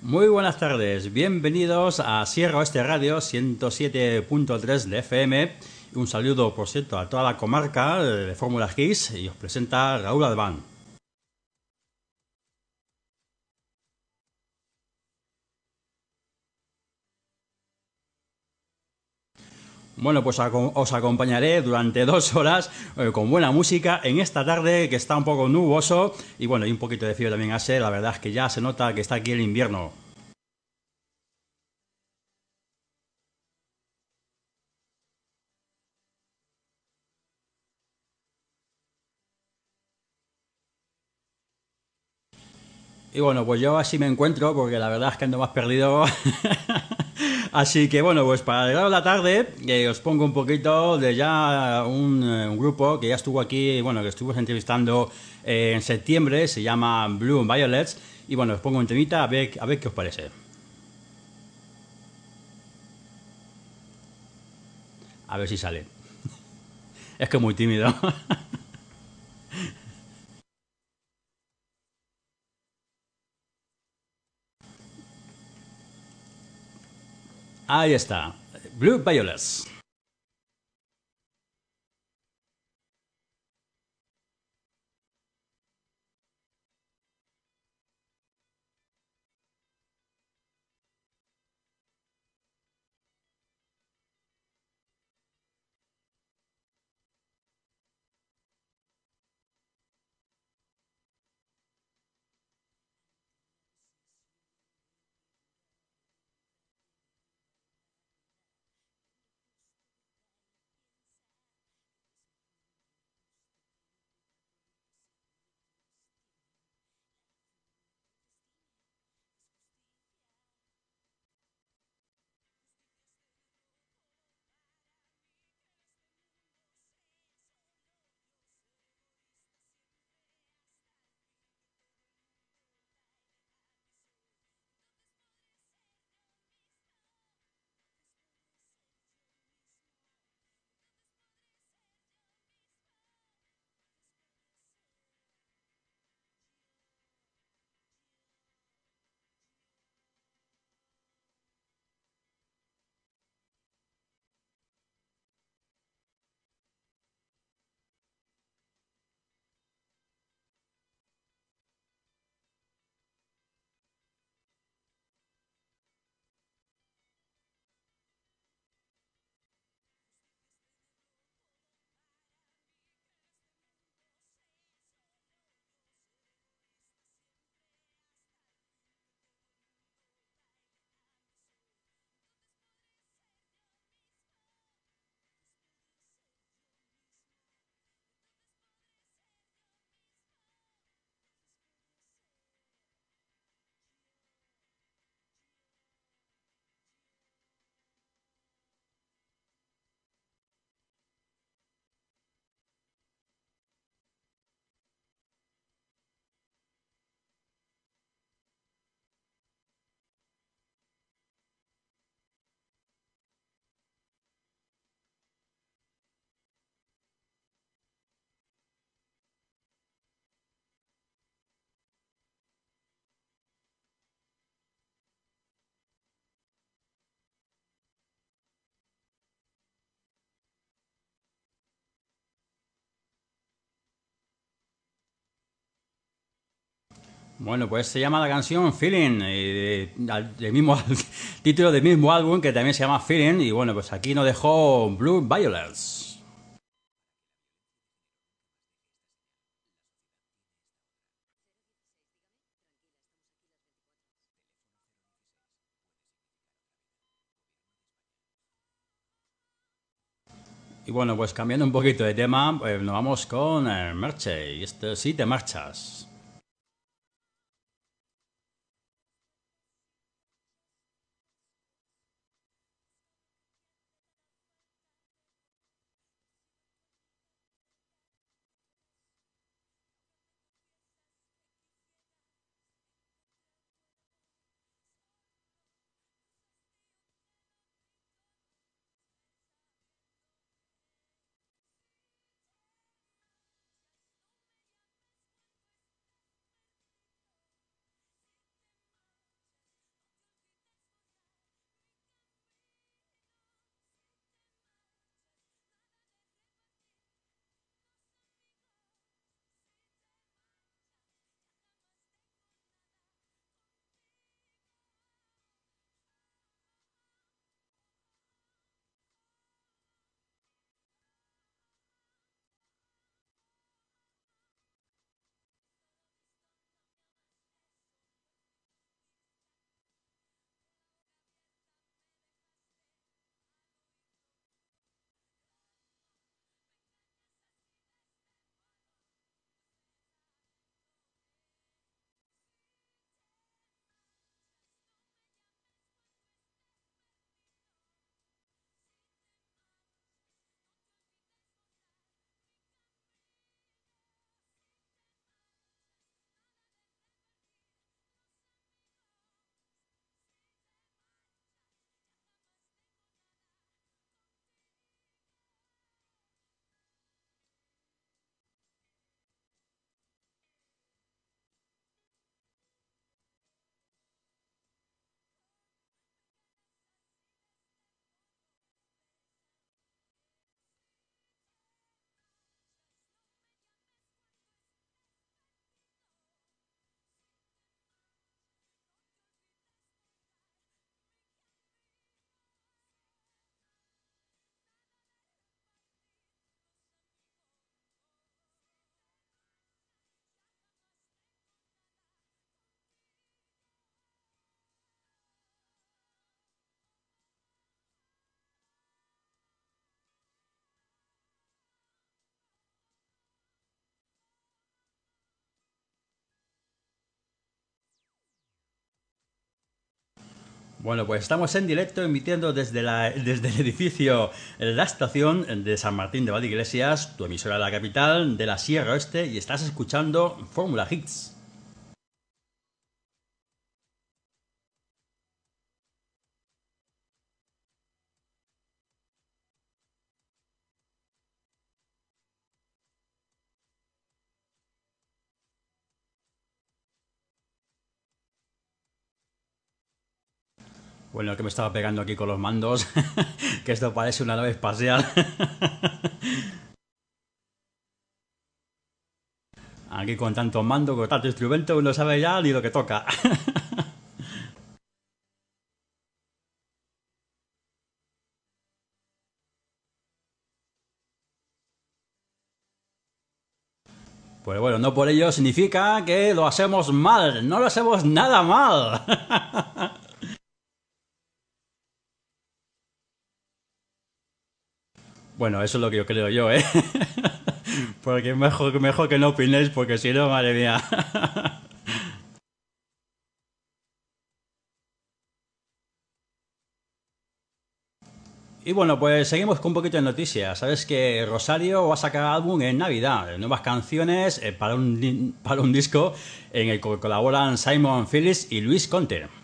Muy buenas tardes, bienvenidos a Sierra Oeste Radio 107.3 de FM. Un saludo, por cierto, a toda la comarca de Fórmula GIS y os presenta Raúl Albán. Bueno, pues os acompañaré durante dos horas eh, con buena música en esta tarde que está un poco nuboso y bueno, y un poquito de frío también hace. La verdad es que ya se nota que está aquí el invierno. Y bueno, pues yo así me encuentro porque la verdad es que ando más perdido Así que bueno, pues para llegar a la tarde eh, os pongo un poquito de ya un, eh, grupo que ya estuvo aquí, bueno, que estuvimos entrevistando eh, en septiembre, se llama Blue Violets. Y bueno, os pongo un temita a ver, a ver qué os parece. A ver si sale. es que muy tímido. Ahí está. Blue Violets. Bueno, pues se llama la canción Feeling, eh, del mismo título del mismo álbum que también se llama Feeling, y bueno, pues aquí nos dejó Blue Violets. Y bueno, pues cambiando un poquito de tema, pues nos vamos con el Merche, y esto sí te marchas. Bueno, pues estamos en directo emitiendo desde, la, desde el edificio La Estación de San Martín de Valdeiglesias, tu emisora de la capital de la Sierra Oeste, y estás escuchando Fórmula Hits. Bueno, que me estaba pegando aquí con los mandos, que esto parece una nave espacial. Aquí con tanto mando, con tanto instrumento, uno sabe ya ni lo que toca. Pues bueno, no por ello significa que lo hacemos mal, no lo hacemos nada mal. Bueno, eso es lo que yo creo yo, ¿eh? porque mejor, mejor que no opinéis, porque si no, madre mía. Y bueno, pues seguimos con un poquito de noticias. Sabes que Rosario va a sacar álbum en Navidad, nuevas canciones eh, para un, para un disco en el que colaboran Simon Phillips y Luis Conter.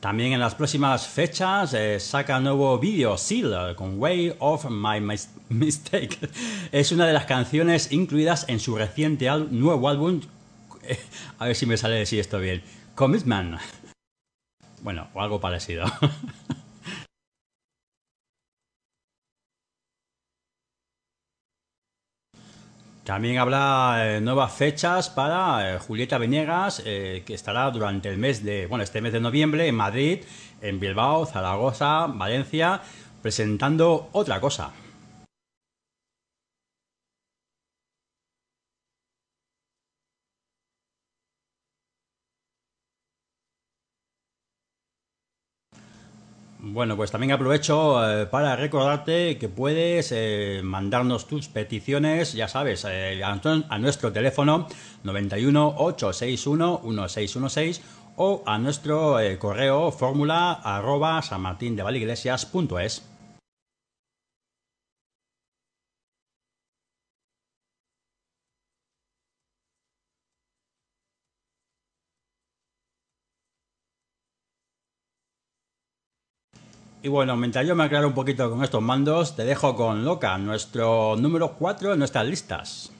También en las próximas fechas eh, saca nuevo vídeo, Seal, con Way of My Mistake. Es una de las canciones incluidas en su reciente nuevo álbum. a ver si me sale decir esto bien. Commitment. Bueno, o algo parecido. También habrá eh, nuevas fechas para eh, Julieta Venegas, eh, que estará durante el mes de, bueno, este mes de noviembre en Madrid, en Bilbao, Zaragoza, Valencia, presentando otra cosa. Bueno, pues también aprovecho eh, para recordarte que puedes eh, mandarnos tus peticiones, ya sabes, eh, a, nuestro teléfono 91 861 1616 o a nuestro correo fórmula arroba sanmartindevaliglesia.es. Y bueno, mientras yo me aclaro un poquito con estos mandos, te dejo con Loca, nuestro número 4 en nuestras listas.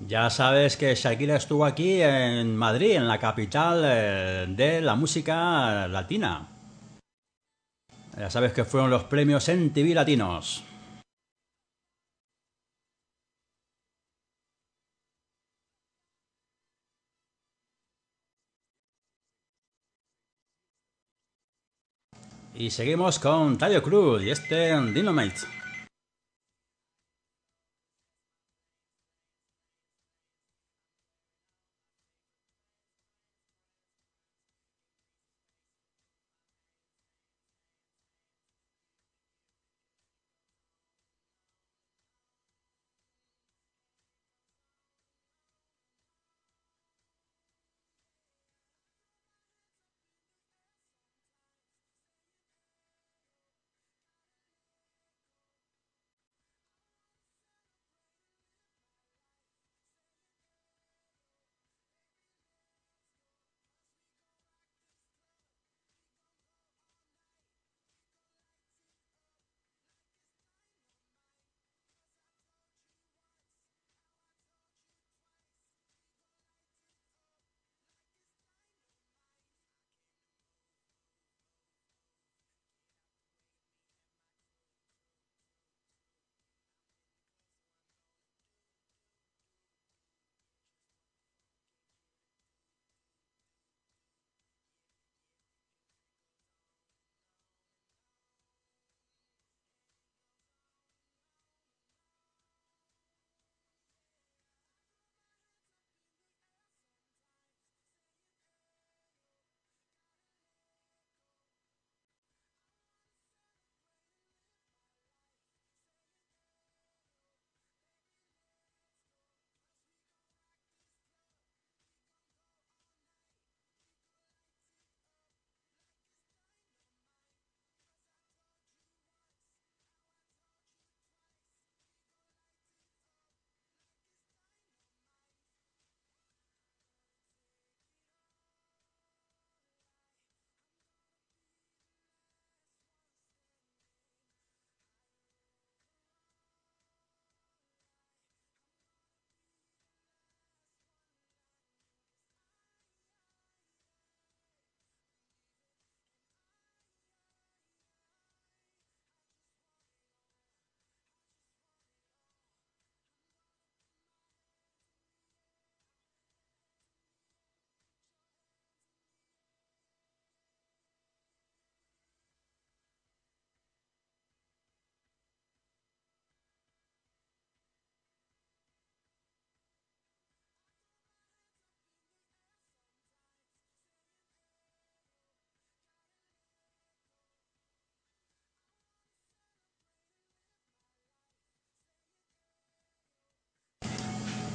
Ya sabes que Shakira estuvo aquí en Madrid, en la capital eh, de la música latina. Ya sabes que fueron los premios en TV Latinos. Y seguimos con Tayo Cruz y este Dynamite.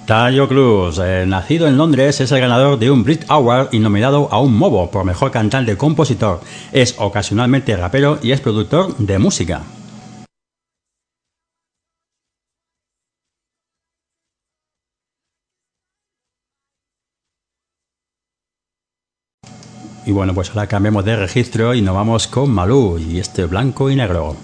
Tayo Cruz, eh, nacido en Londres, es el ganador de un Brit Award y nominado a un Movo por mejor cantante compositor. Es ocasionalmente rapero y es productor de música. Y bueno, pues ahora cambiamos de registro y nos vamos con Malú y este blanco y negro.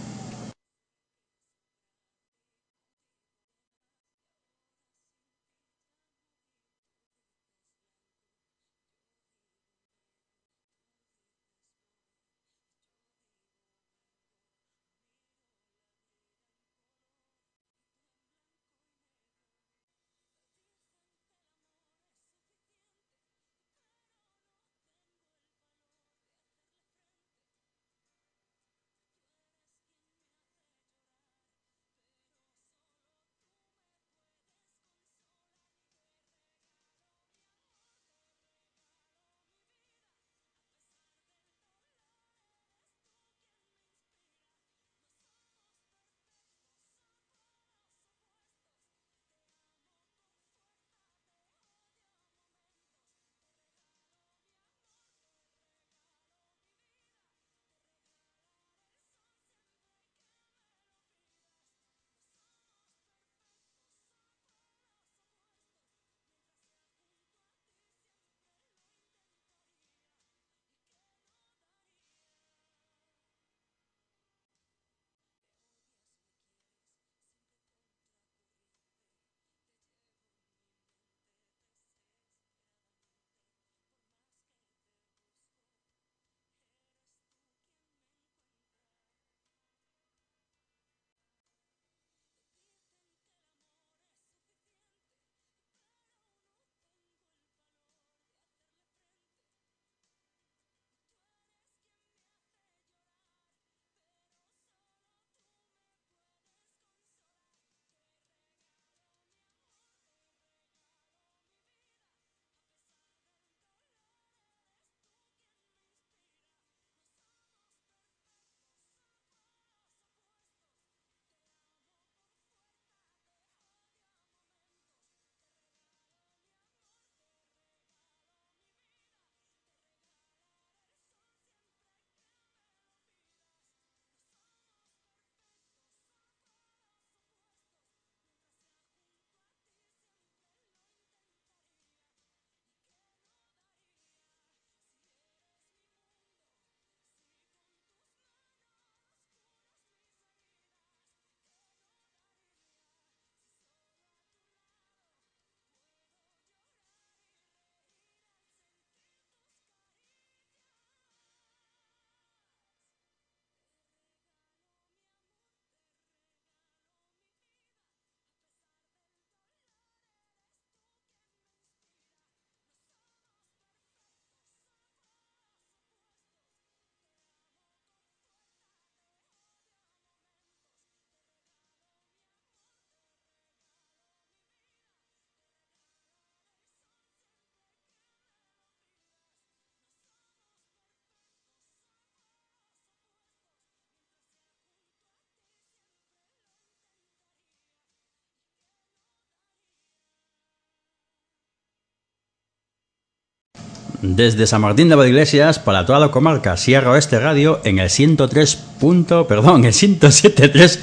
Desde San Martín de Iglesias para toda la comarca Sierra Oeste Radio en el 103. Punto, perdón, el 107.3.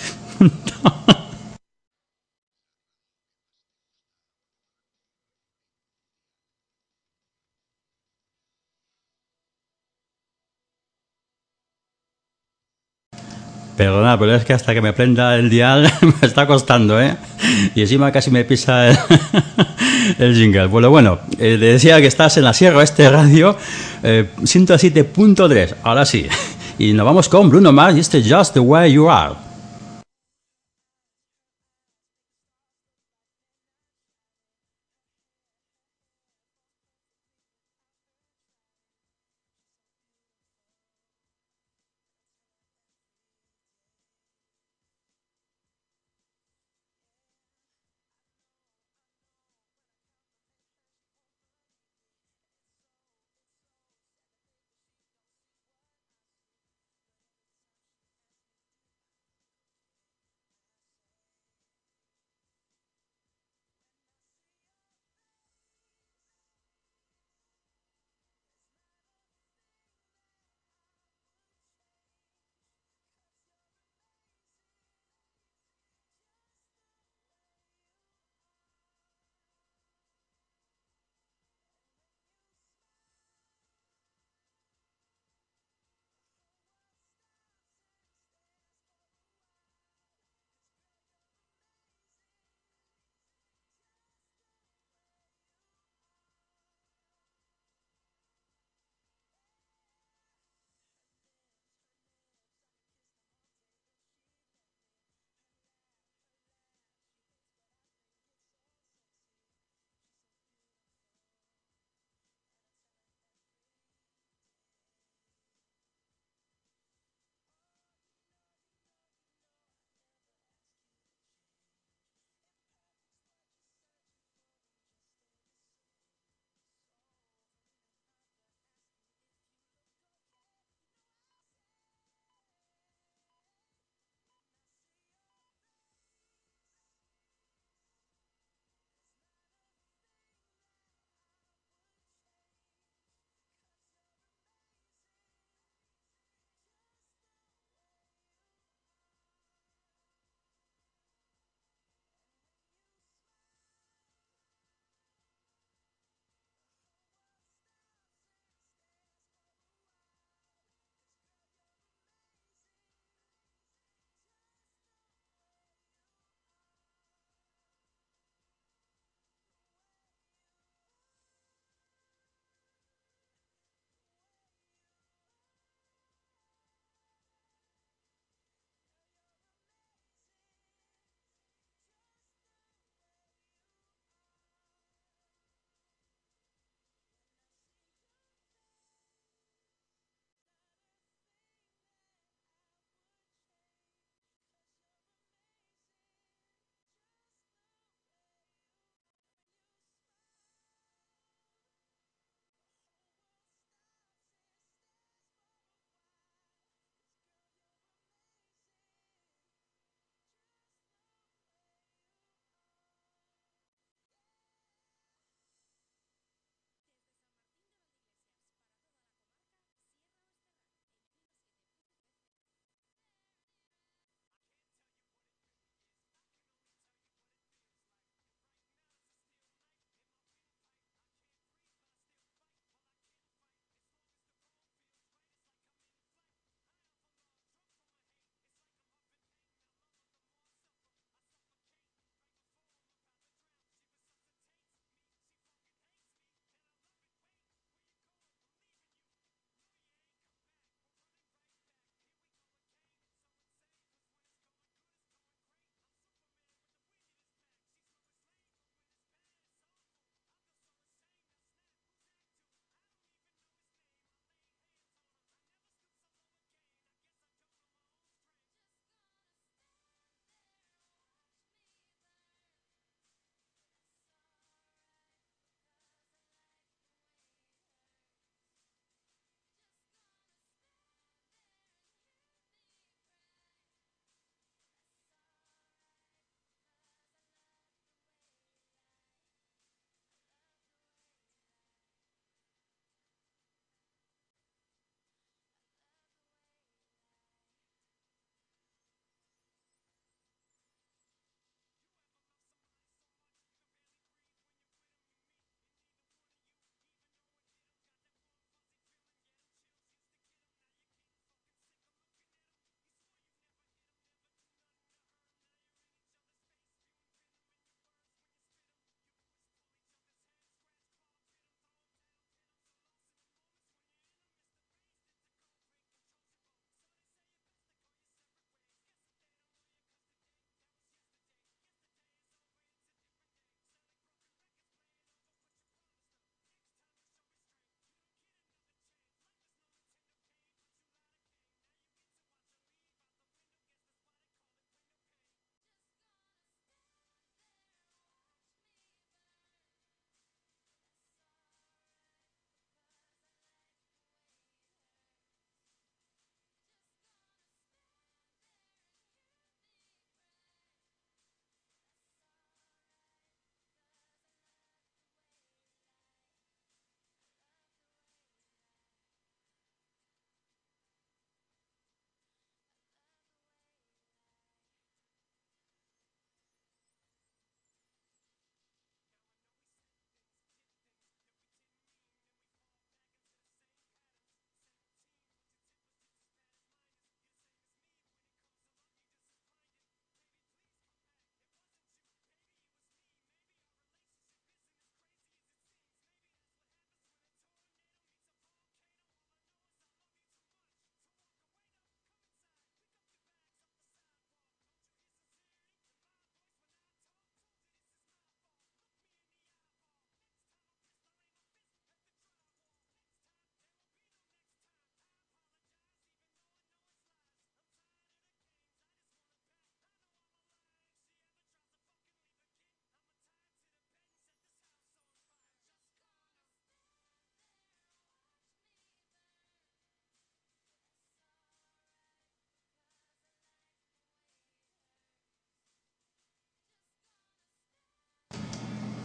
Perdona, pero es que hasta que me prenda el dial me está costando, ¿eh? Y encima casi me pisa el, jingle. Bueno, bueno, eh, le decía que estás en la Sierra Este Radio eh, 107.3, ahora sí. Y nos vamos con Bruno Mars y este Just the Way You Are.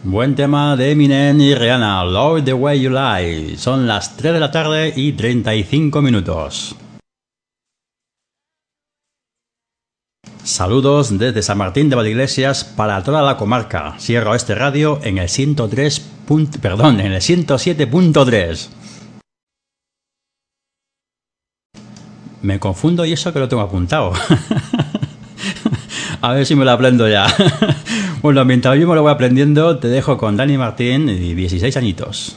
Buen tema de Eminem y Rihanna, Love the Way You Lie. Son las 3 de la tarde y 35 minutos. Saludos desde San Martín de Valdeiglesias para toda la comarca. Sierra Oeste Radio en el 103. perdón, en el 107.3. Me confundo y eso que lo tengo apuntado. A ver si me lo aprendo ya. bueno, mientras yo me lo voy aprendiendo, te dejo con Dani Martín y 16 añitos.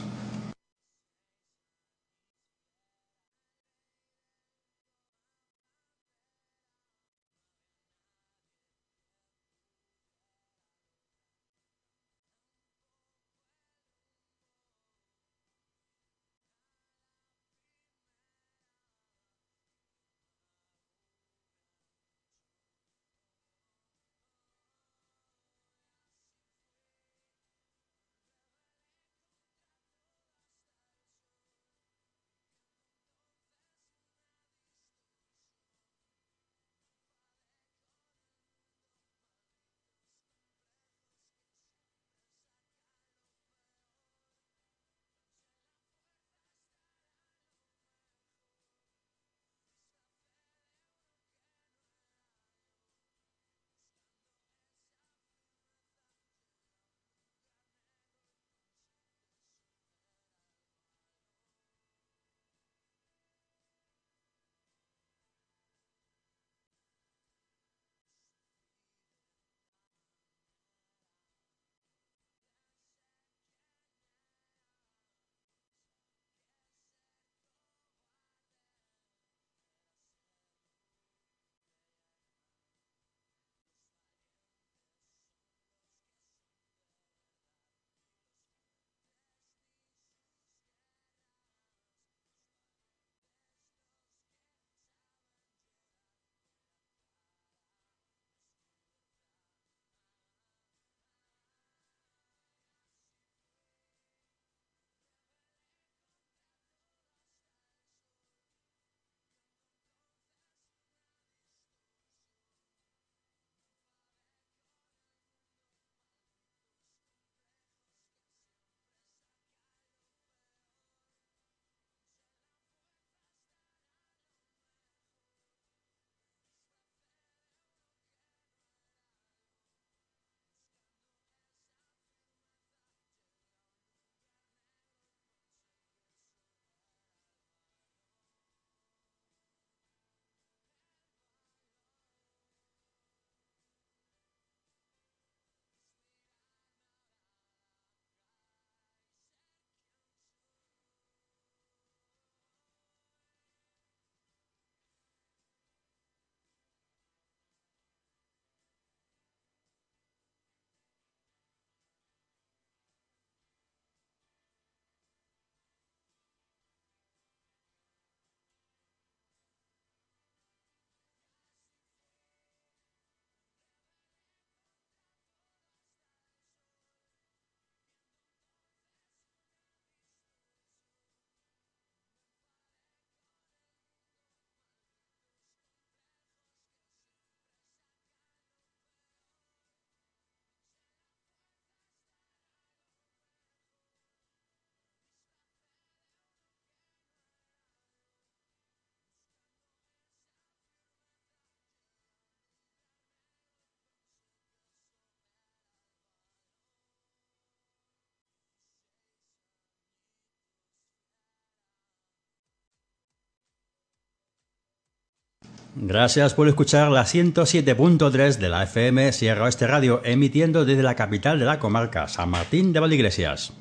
Gracias por escuchar la 107.3 de la FM Sierra Oeste Radio, emitiendo desde la capital de la comarca, San Martín de Valdeiglesias.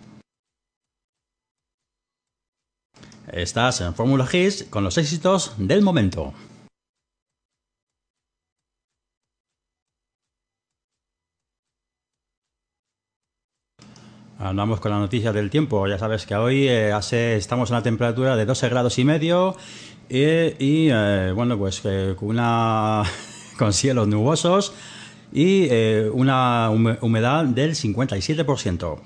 Estás en Fórmula Hits con los éxitos del momento. Andamos con la noticia del tiempo. Ya sabes que hoy eh, hace, estamos en una temperatura de 12 grados y medio y, eh, bueno, pues eh, una, con cielos nubosos y eh, una humedad del 57%.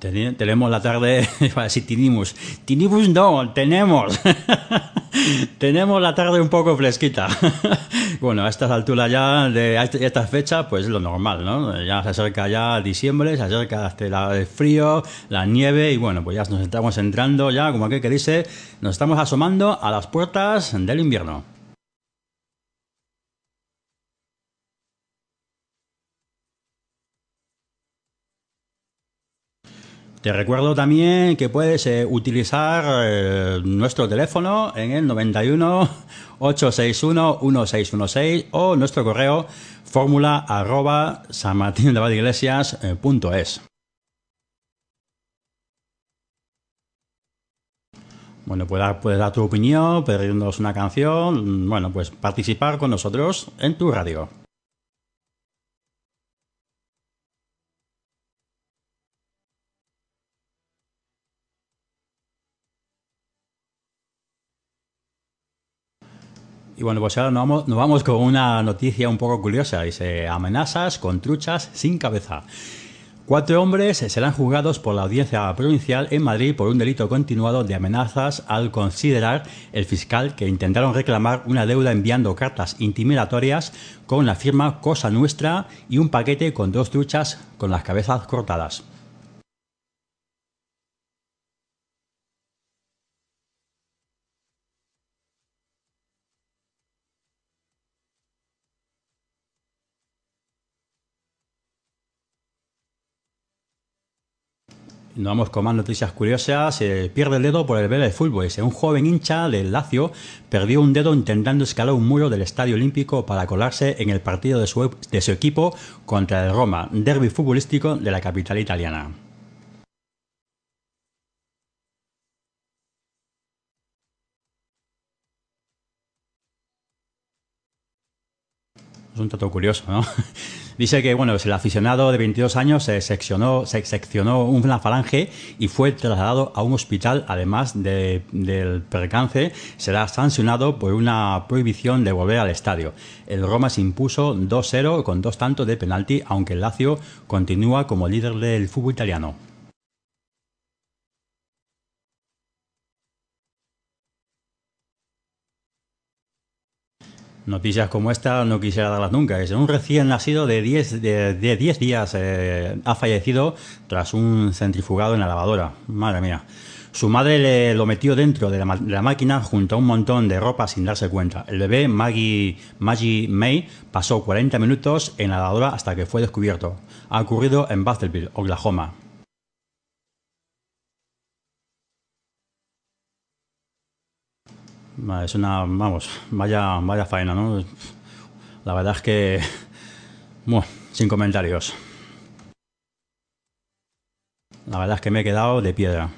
Tenemos la tarde, si tenemos, tenemos no, tenemos, tenemos la tarde un poco fresquita. bueno, a estas alturas ya, de esta fecha, pues es lo normal, ¿no? Ya se acerca ya diciembre, se acerca el frío, la nieve, y bueno, pues ya nos estamos entrando ya, como aquel que dice, nos estamos asomando a las puertas del invierno. Te recuerdo también que puedes eh, utilizar eh, nuestro teléfono en el 91 861 1616 o nuestro correo fórmula arroba sanmartindevaldeiglesias.es. Bueno, puedes, puedes dar tu opinión, pedirnos una canción, bueno, pues participar con nosotros en tu radio. Y bueno, pues ahora nos vamos, con una noticia un poco curiosa. Dice, amenazas con truchas sin cabeza. Cuatro hombres serán juzgados por la audiencia provincial en Madrid por un delito continuado de amenazas al considerar el fiscal que intentaron reclamar una deuda enviando cartas intimidatorias con la firma Cosa Nuestra y un paquete con dos truchas con las cabezas cortadas. Nos vamos con más noticias curiosas. Se pierde el dedo por el de fútbol. Un joven hincha del Lazio perdió un dedo intentando escalar un muro del Estadio Olímpico para colarse en el partido de su, de su equipo contra el Roma, derby futbolístico de la capital italiana. Es un dato curioso, ¿no? Dice que bueno, el aficionado de 22 años se seccionó, se seccionó una falange y fue trasladado a un hospital. Además del percance, será sancionado por una prohibición de volver al estadio. El Roma se impuso 2-0 con dos tantos de penalti, aunque el Lazio continúa como líder del fútbol italiano. Noticias como esta no quisiera darlas nunca. Es un recién nacido de 10 de, días eh, ha fallecido tras un centrifugado en la lavadora. Madre mía. Su madre le lo metió dentro de la, máquina junto a un montón de ropa sin darse cuenta. El bebé Maggie, Maggie May pasó 40 minutos en la lavadora hasta que fue descubierto. Ha ocurrido en Battlefield, Oklahoma. Es una, vamos, vaya, vaya faena, ¿no? La verdad es que, bueno, sin comentarios. La verdad es que me he quedado de piedra.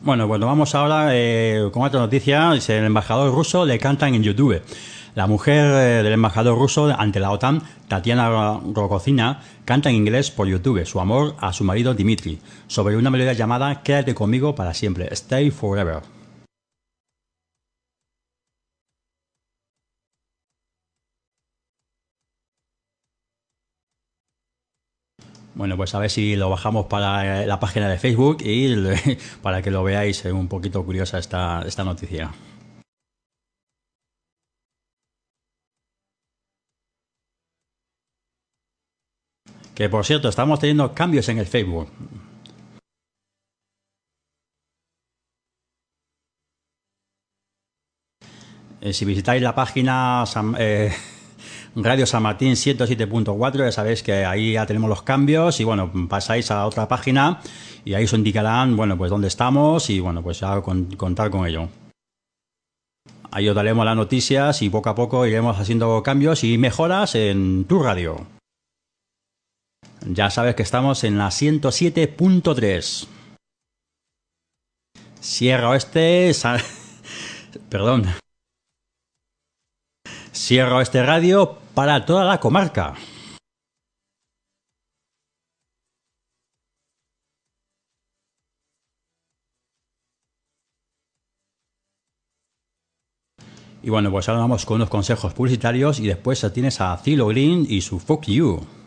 Bueno, bueno, vamos ahora eh, con otra noticia. El embajador ruso le cantan en YouTube. La mujer eh, del embajador ruso ante la OTAN, Tatiana Rogozina, canta en inglés por YouTube su amor a su marido Dimitri, sobre una melodía llamada Quédate conmigo para siempre, Stay Forever. Bueno, pues a ver si lo bajamos para eh, la página de Facebook y para que lo veáis un poquito curiosa esta, esta noticia. Que por cierto, estamos teniendo cambios en el Facebook. Eh, si visitáis la página eh, Radio San Martín 107.4, ya sabéis que ahí ya tenemos los cambios y bueno, pasáis a otra página y ahí os indicarán, bueno, pues dónde estamos y bueno, pues ya contar con ello. Ahí os daremos las noticias y poco a poco iremos haciendo cambios y mejoras en tu radio. Ya sabes que estamos en la 107.3. Sierra Oeste. Perdón. Sierra Oeste Radio para toda la comarca. Y bueno, pues ahora vamos con unos consejos publicitarios y después tienes a Zilo Green y su Fuck You.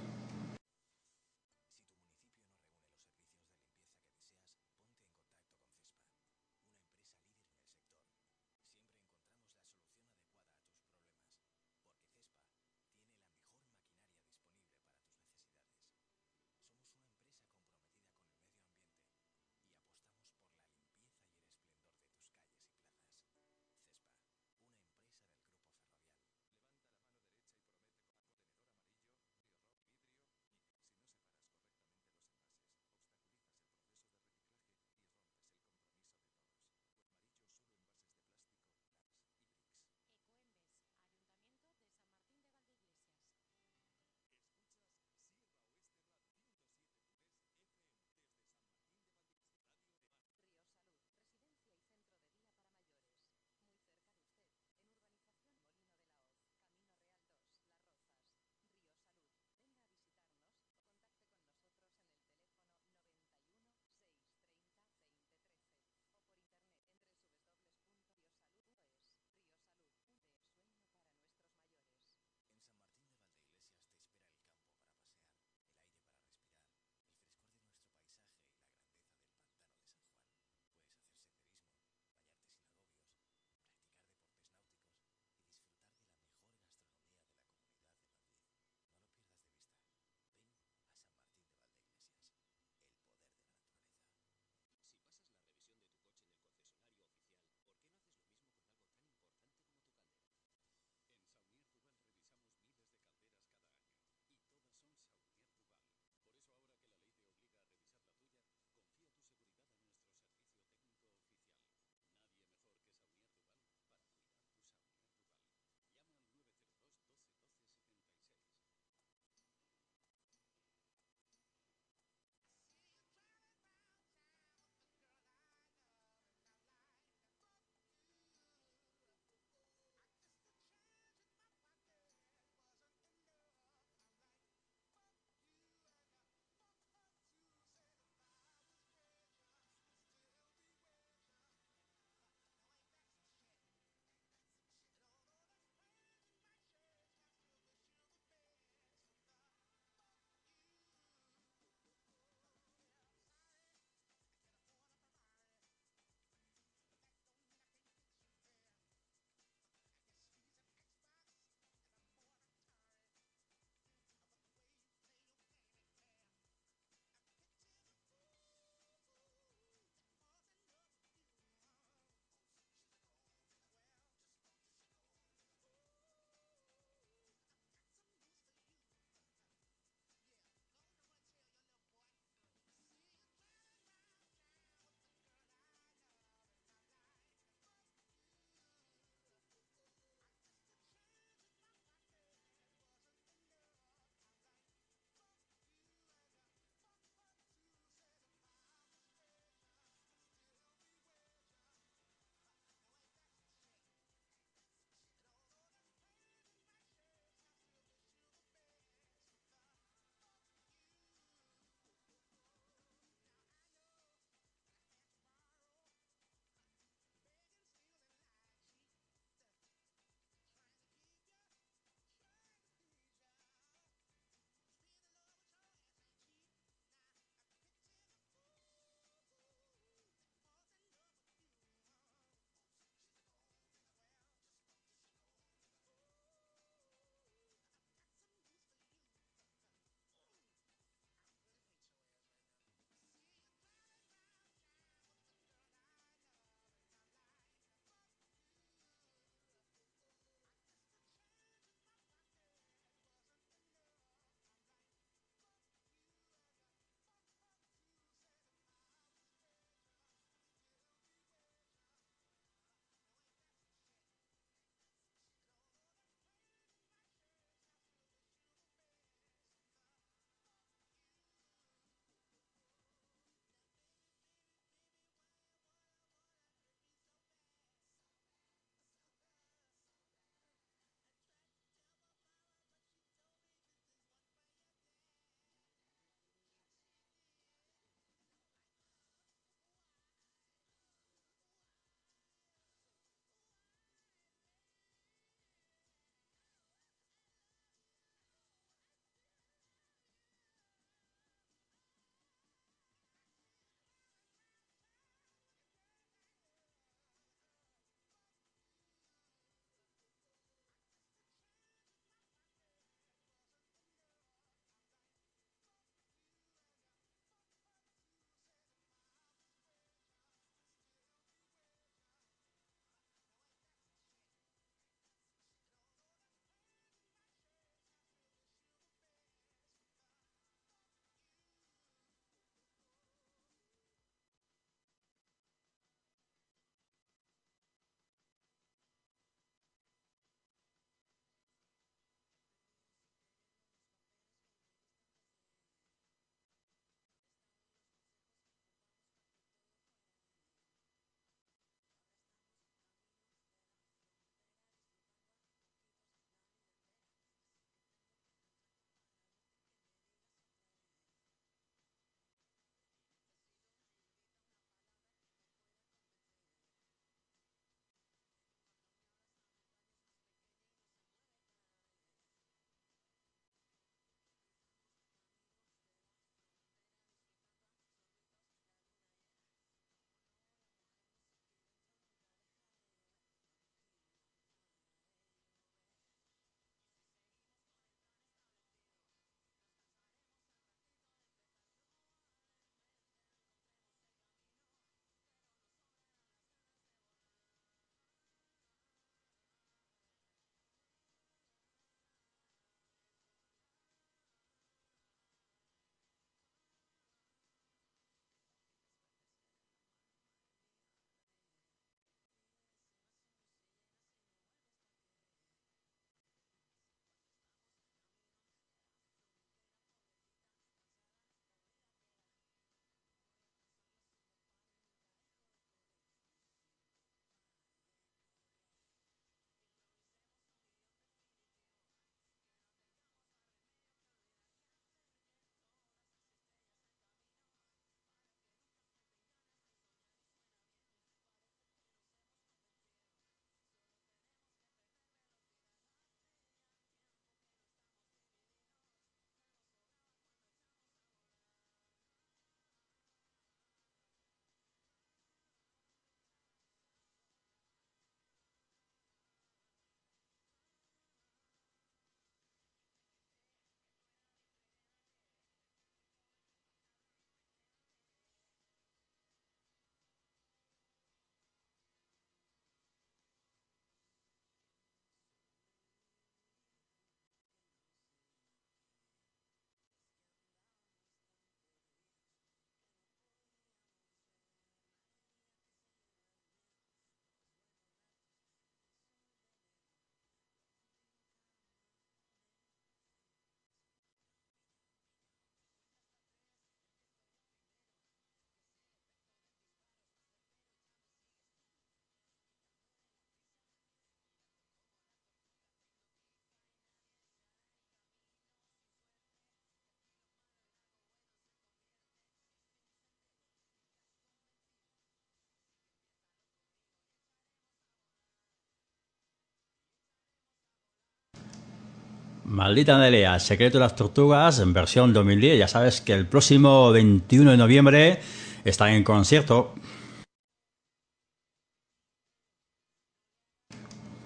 Maldita Nerea, secreto de las tortugas, en versión 2010. Ya sabes que el próximo 21 de noviembre está en concierto.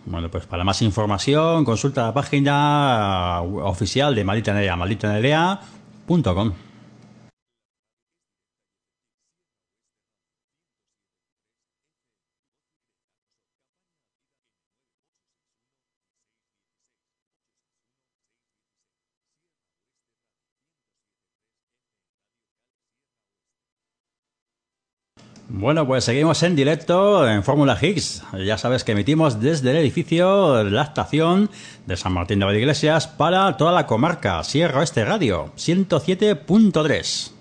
Bueno, pues para más información, consulta la página oficial de Maldita Nerea, malditanerea.com. Bueno, pues seguimos en directo en Fórmula Higgs. Ya sabes que emitimos desde el edificio la estación de San Martín de Iglesias para toda la comarca, Sierra Oeste Radio, 107.3.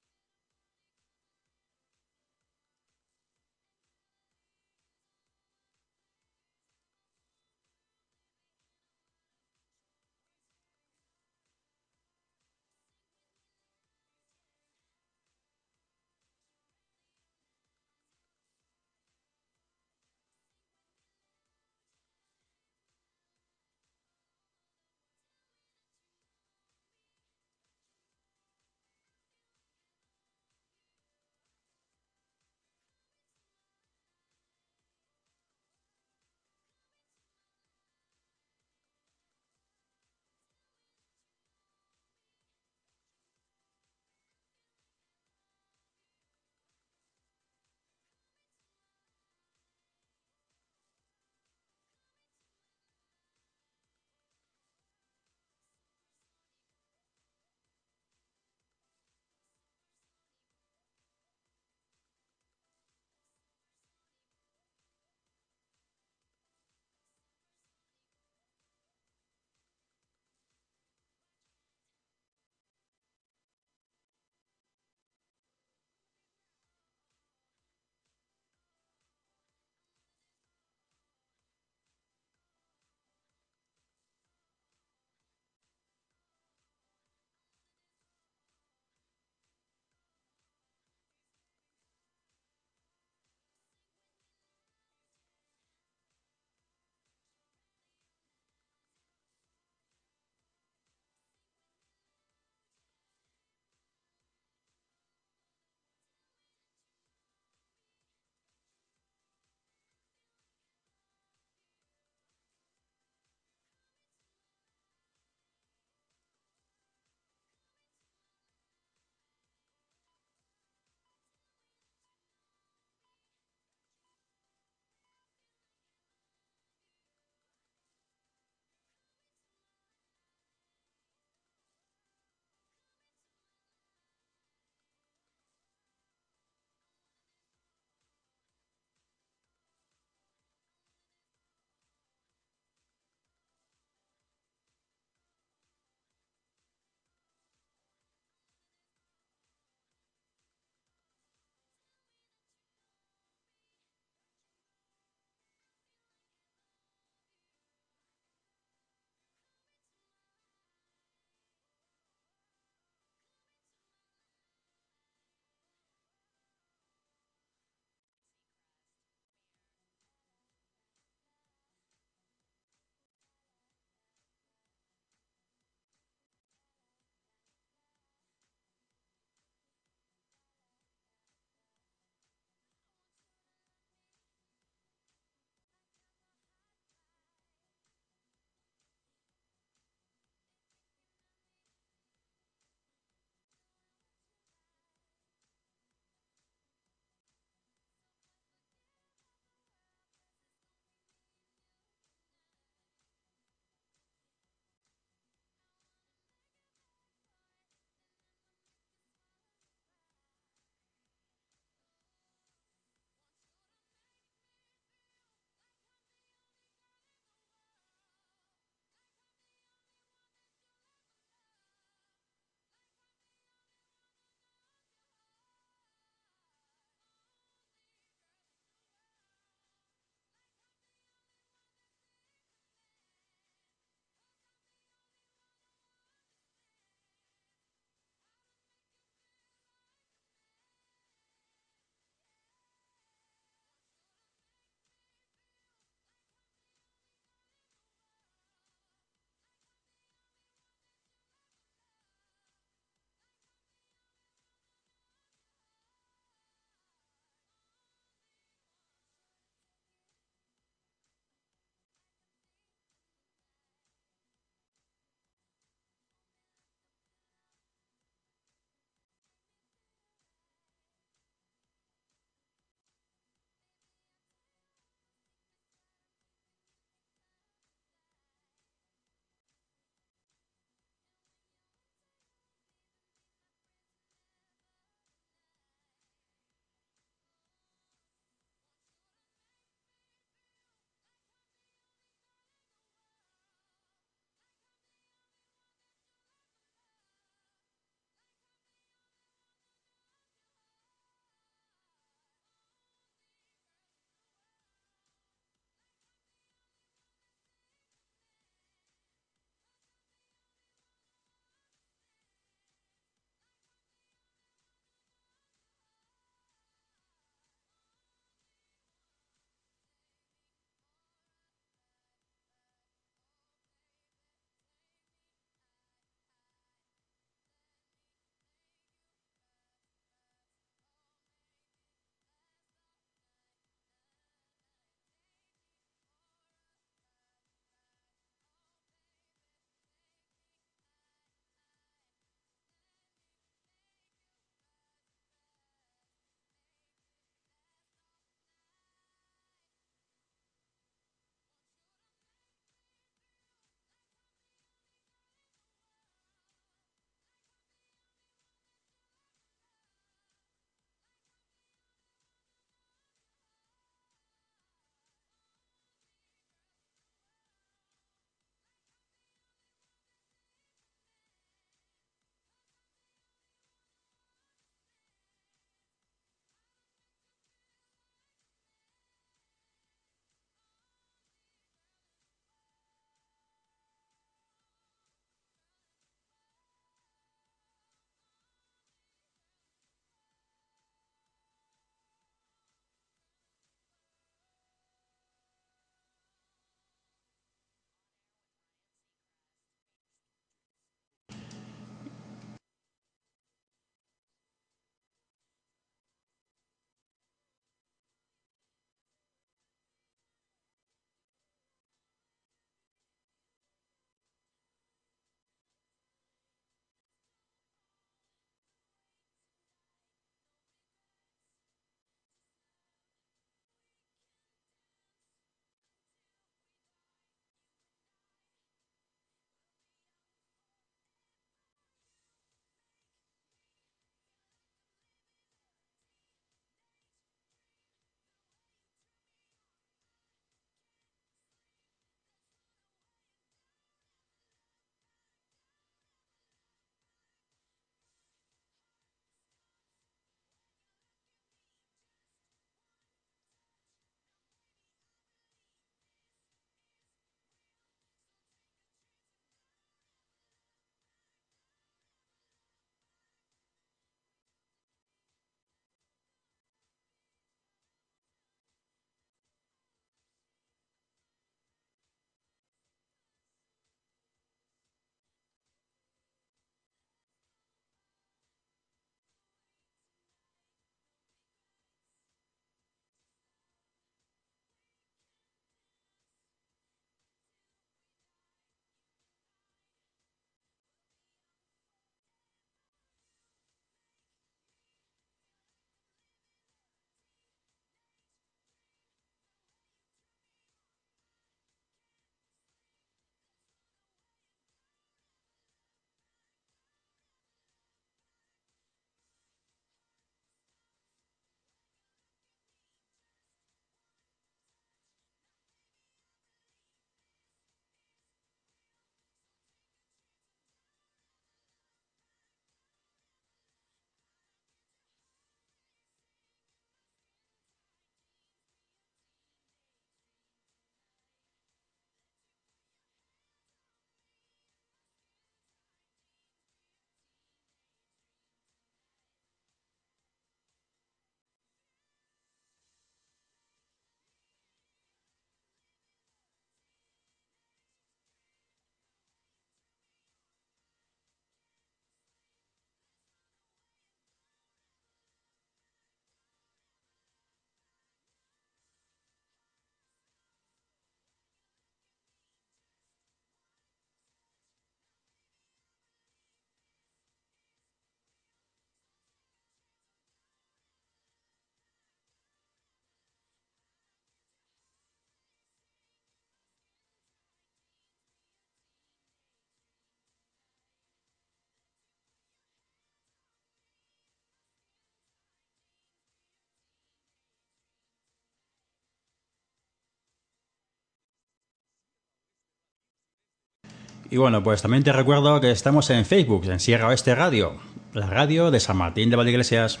Y bueno, pues también te recuerdo que estamos en Facebook, en Sierra Oeste Radio, la radio de San Martín de Valdeiglesias.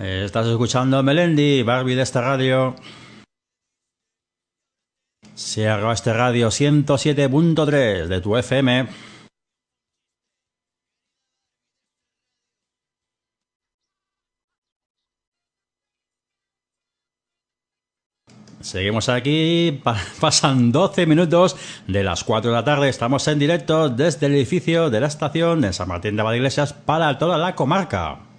Estás escuchando Melendi, Barbie de esta radio. Haga este radio 107.3 de tu FM. Seguimos aquí, pasan 12 minutos de las 4 de la tarde, estamos en directo desde el edificio de la estación de San Martín de Valdeiglesias para toda la comarca.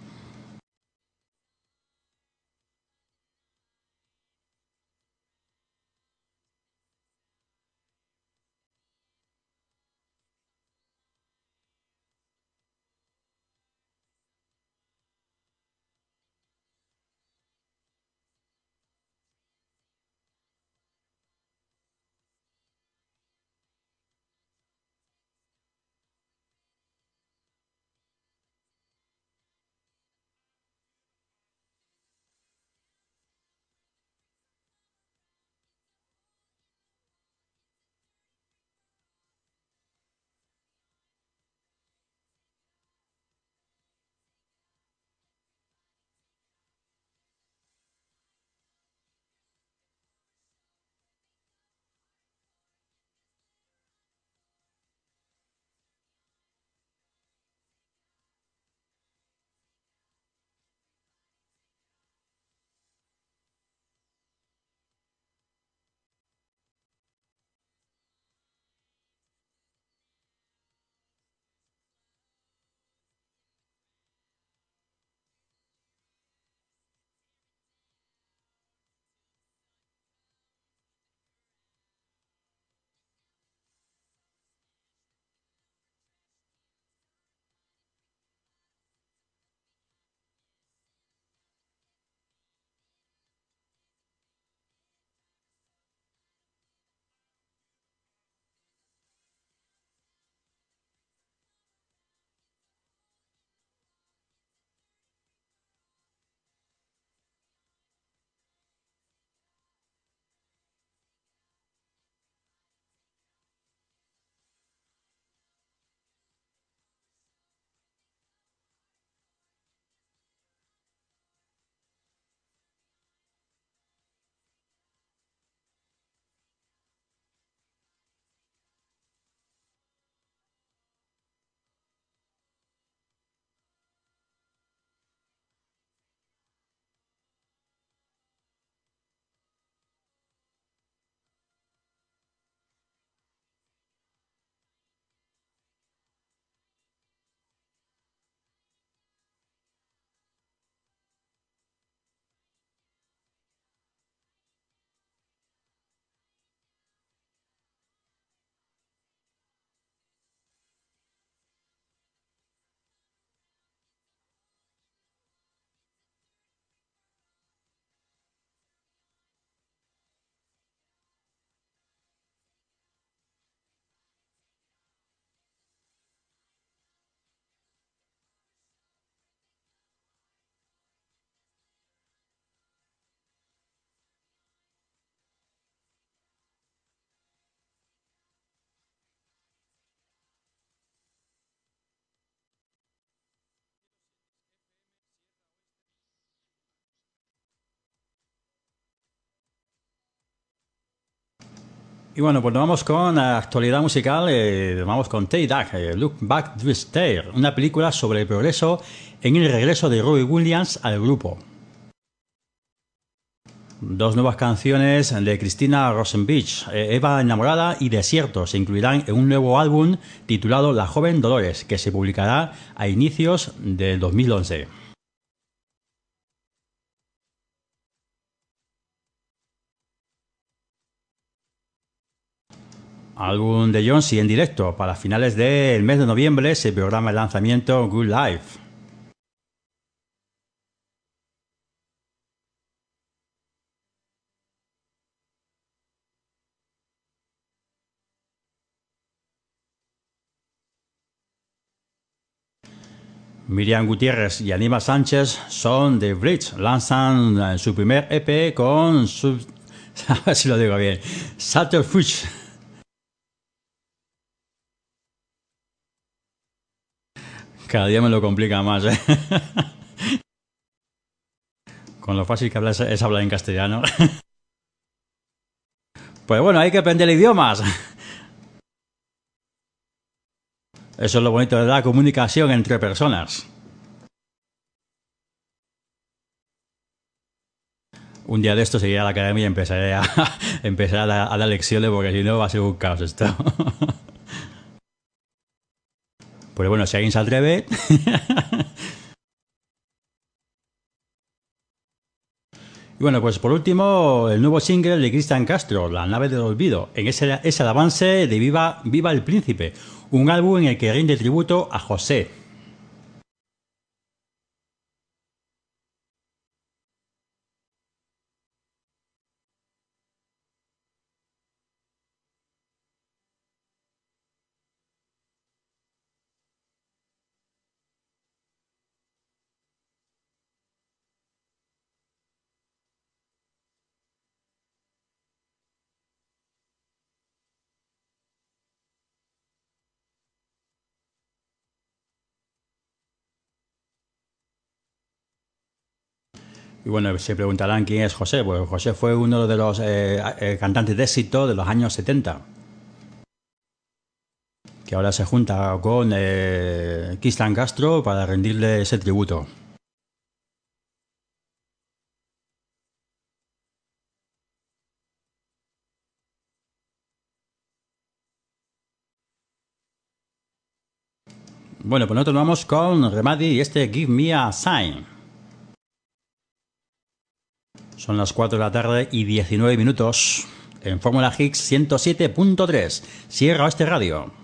Y bueno, pues nos vamos con la actualidad musical, eh, vamos con Tay Duck, eh, Look Back This una película sobre el progreso en el regreso de Robbie Williams al grupo. Dos nuevas canciones de Cristina Rosenbeach, eh, Eva Enamorada y Desierto, se incluirán en un nuevo álbum titulado La Joven Dolores, que se publicará a inicios del 2011. Álbum de Jonesy en directo. Para finales del mes de noviembre se programa el lanzamiento Good Life. Miriam Gutiérrez y Anima Sánchez son The Bridge. Lanzan eh, su primer EP con su... A ver si lo digo bien. Fuchs. Cada día me lo complica más, ¿eh? Con lo fácil que hablas es hablar en castellano. Pues bueno, hay que aprender idiomas. Eso es lo bonito de la comunicación entre personas. Un día de esto seguiré a la academia y empezaré a, empezar a dar lecciones porque si no va a ser un caos esto. Pero bueno, si alguien se atreve. y bueno, pues por último, el nuevo single de Cristian Castro, La nave del olvido. En ese es el avance de Viva, Viva el Príncipe, un álbum en el que rinde tributo a José, Y bueno, se preguntarán quién es José. Pues José fue uno de los eh, eh, cantantes de éxito de los años 70. Que ahora se junta con eh, Castro para rendirle ese tributo. Bueno, pues nosotros vamos con Remadi y este Give Me a Sign. Son las 4 de la tarde y 19 minutos en Fórmula Higgs 107.3, Sierra Oeste Radio.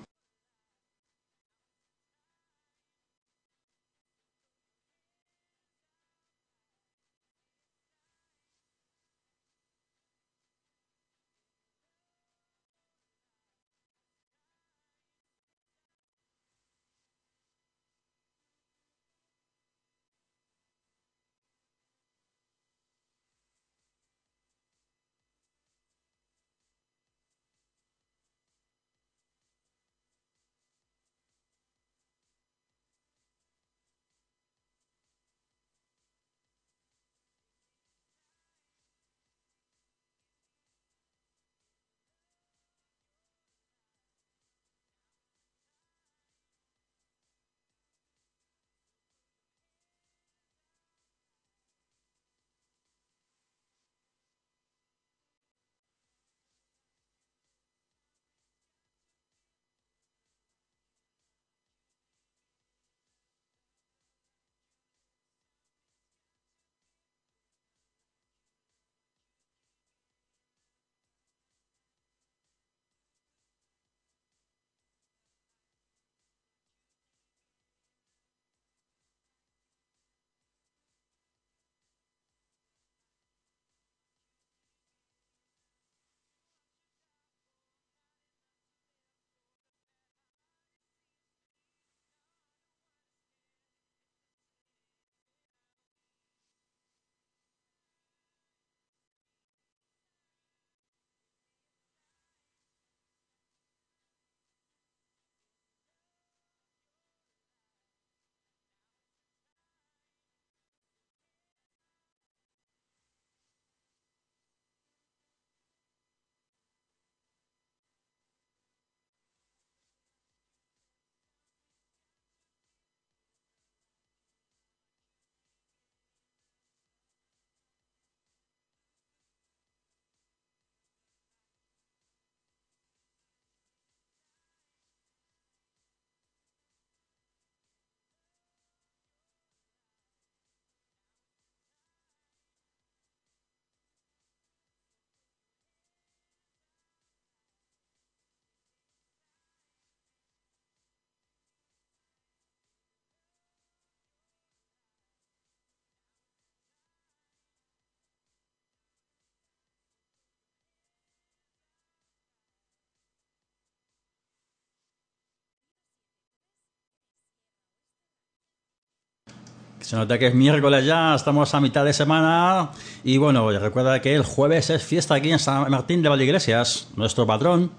Se nota que es miércoles ya, estamos a mitad de semana y bueno, recuerda que el jueves es fiesta aquí en San Martín de Valdeiglesias, nuestro patrón.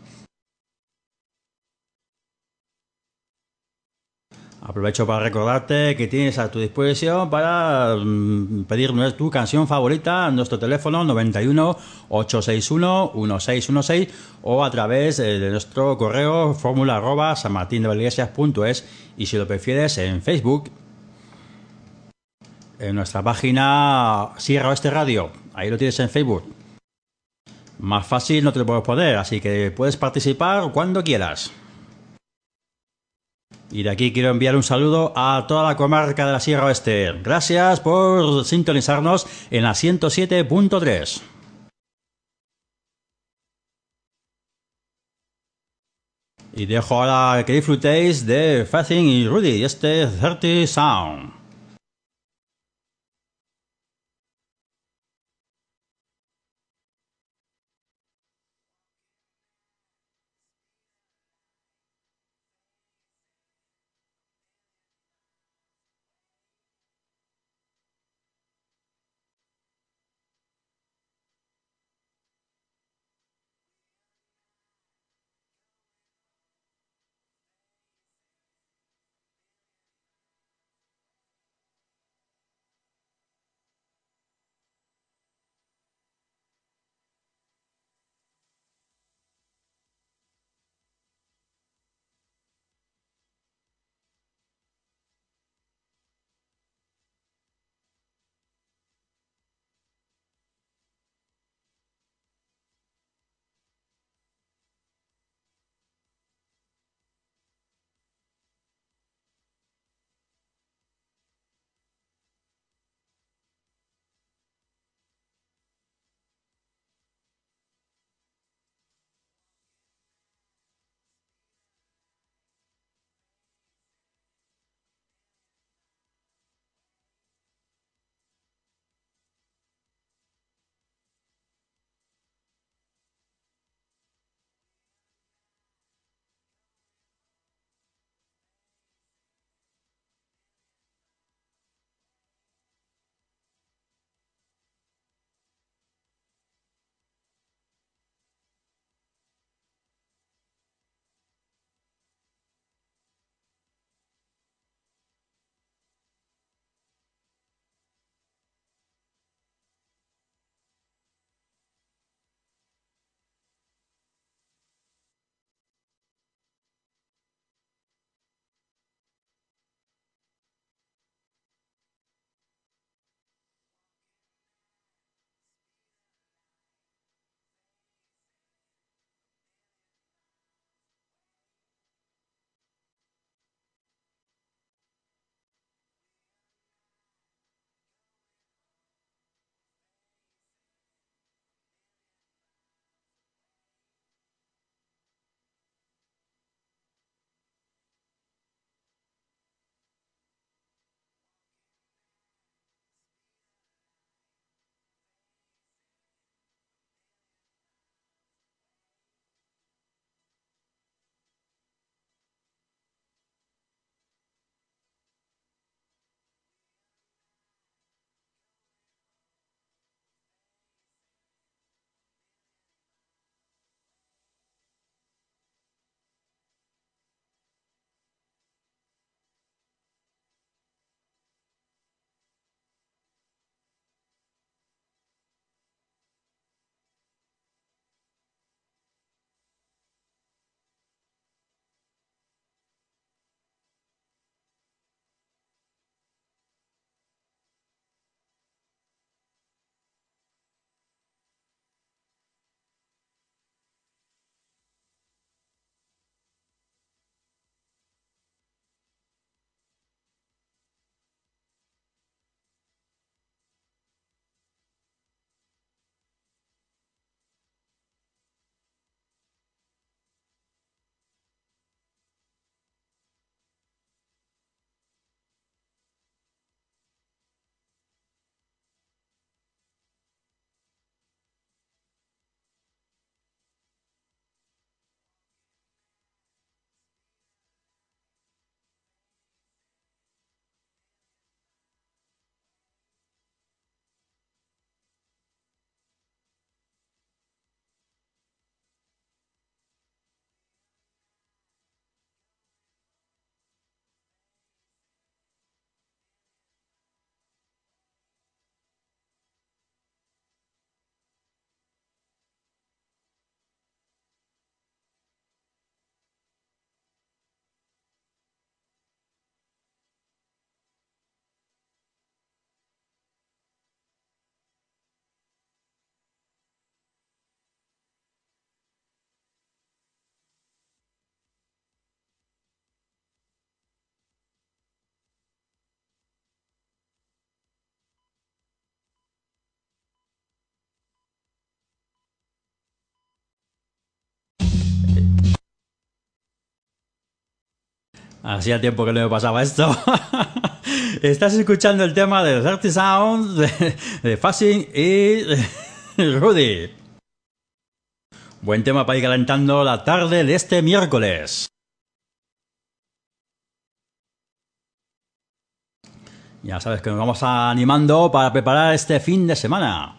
Aprovecho para recordarte que tienes a tu disposición para mm, pedir tu canción favorita a nuestro teléfono 91 861 1616 o a través de nuestro correo fórmula arroba sanmartindevaldiglesias.es y si lo prefieres en Facebook en nuestra página Sierra Oeste Radio. Ahí lo tienes en Facebook. Más fácil no te lo puedo poner, así que puedes participar cuando quieras. Y de aquí quiero enviar un saludo a toda la comarca de la Sierra Oeste. Gracias por sintonizarnos en la 107.3. Y dejo ahora que disfrutéis de Fathing y Rudy este 30 Sound. Hacía tiempo que no me pasaba esto. Estás escuchando el tema de 30 Sounds de, de y Rudy. Buen tema para ir calentando la tarde de este miércoles. Ya sabes que nos vamos animando para preparar este fin de semana.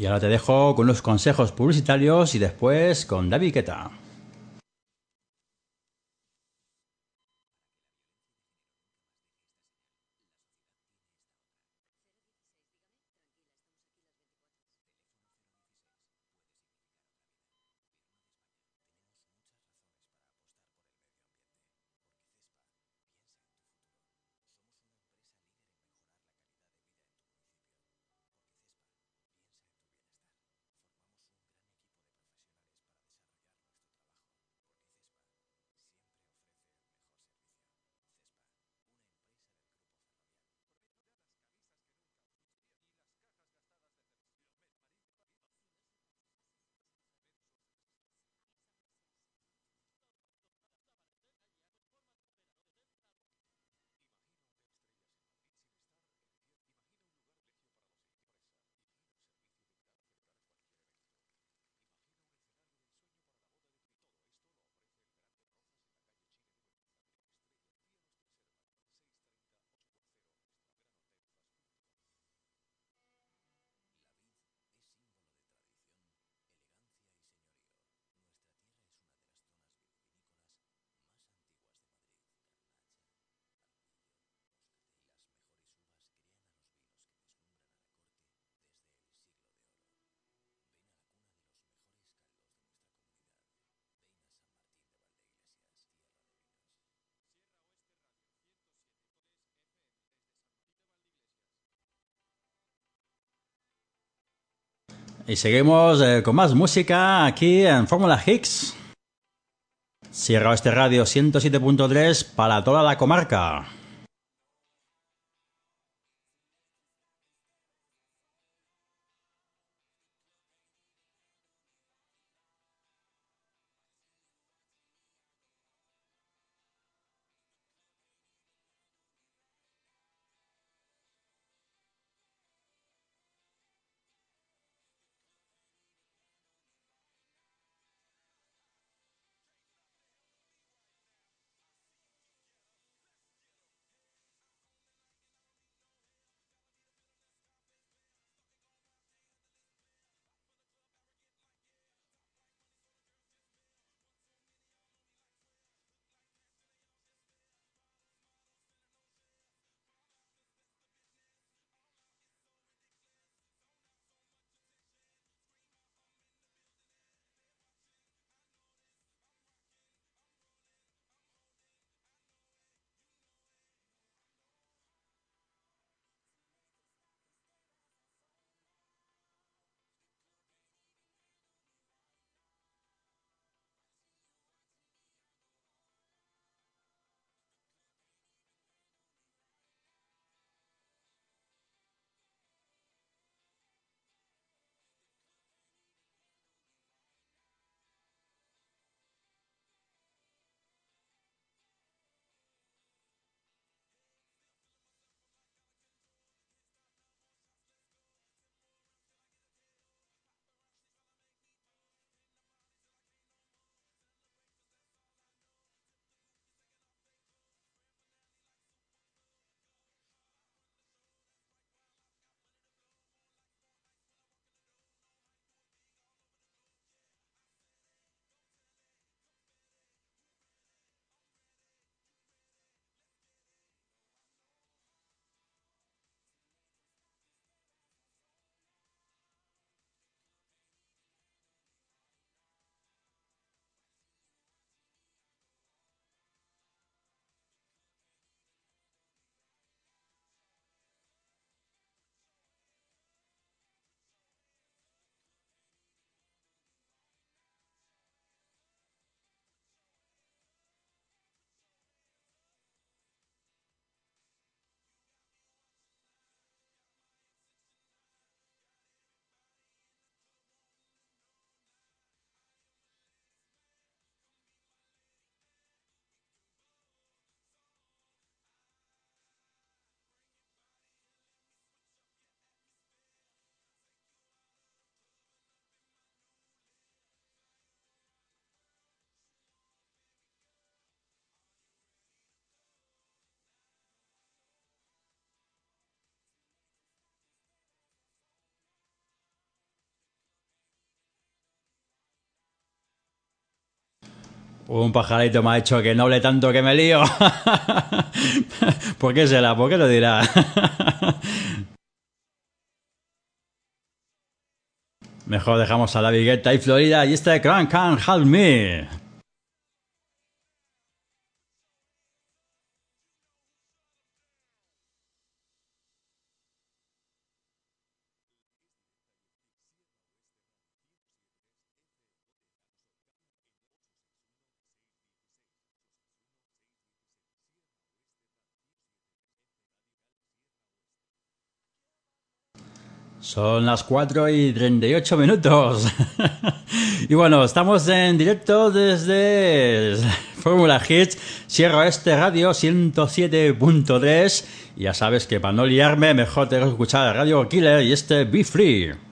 Y ahora te dejo con los consejos publicitarios y después con David Queta. Y seguimos eh, con más música aquí en Fórmula Higgs. Sierra Oeste Radio 107.3 para toda la comarca. Un pajarito me ha dicho que no hable tanto que me lío. ¿Por qué será? ¿Por qué lo dirá? Mejor dejamos a la Vigueta y Florida y este Crank Can Help Me. Son las 4 y 38 minutos. y bueno, estamos en directo desde Fórmula Hits, Sierra Este Radio 107.3. Y ya sabes que para no liarme, mejor tengo que escuchar Radio Killer y este Be Free.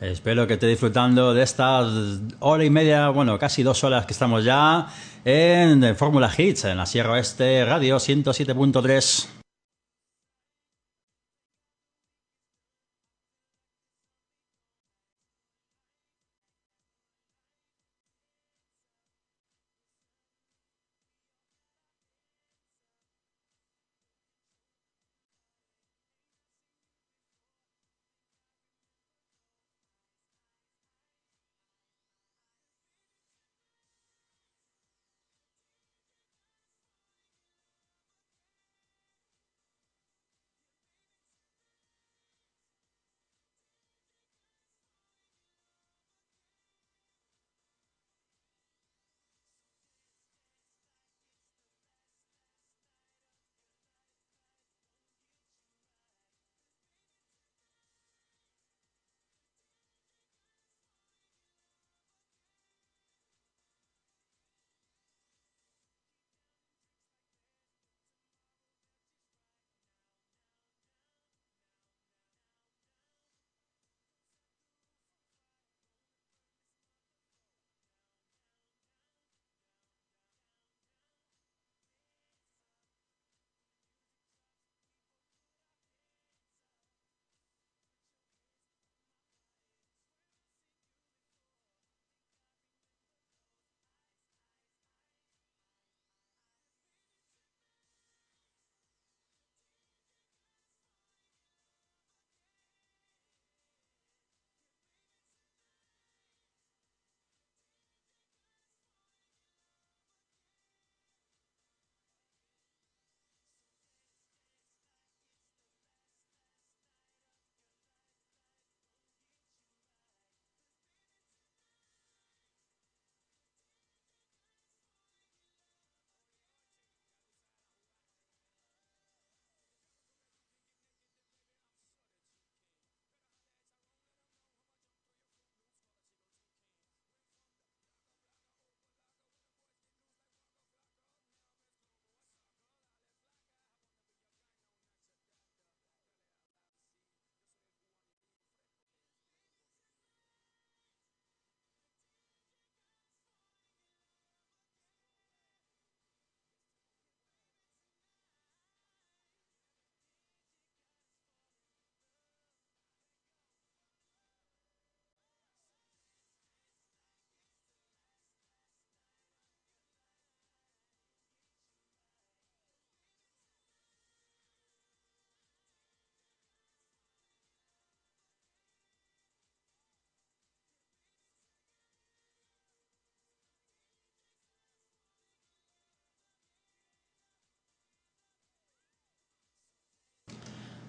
Espero que esté disfrutando de estas hora y media, bueno, casi dos horas que estamos ya en Fórmula Hits, en la Sierra Oeste Radio 107.3.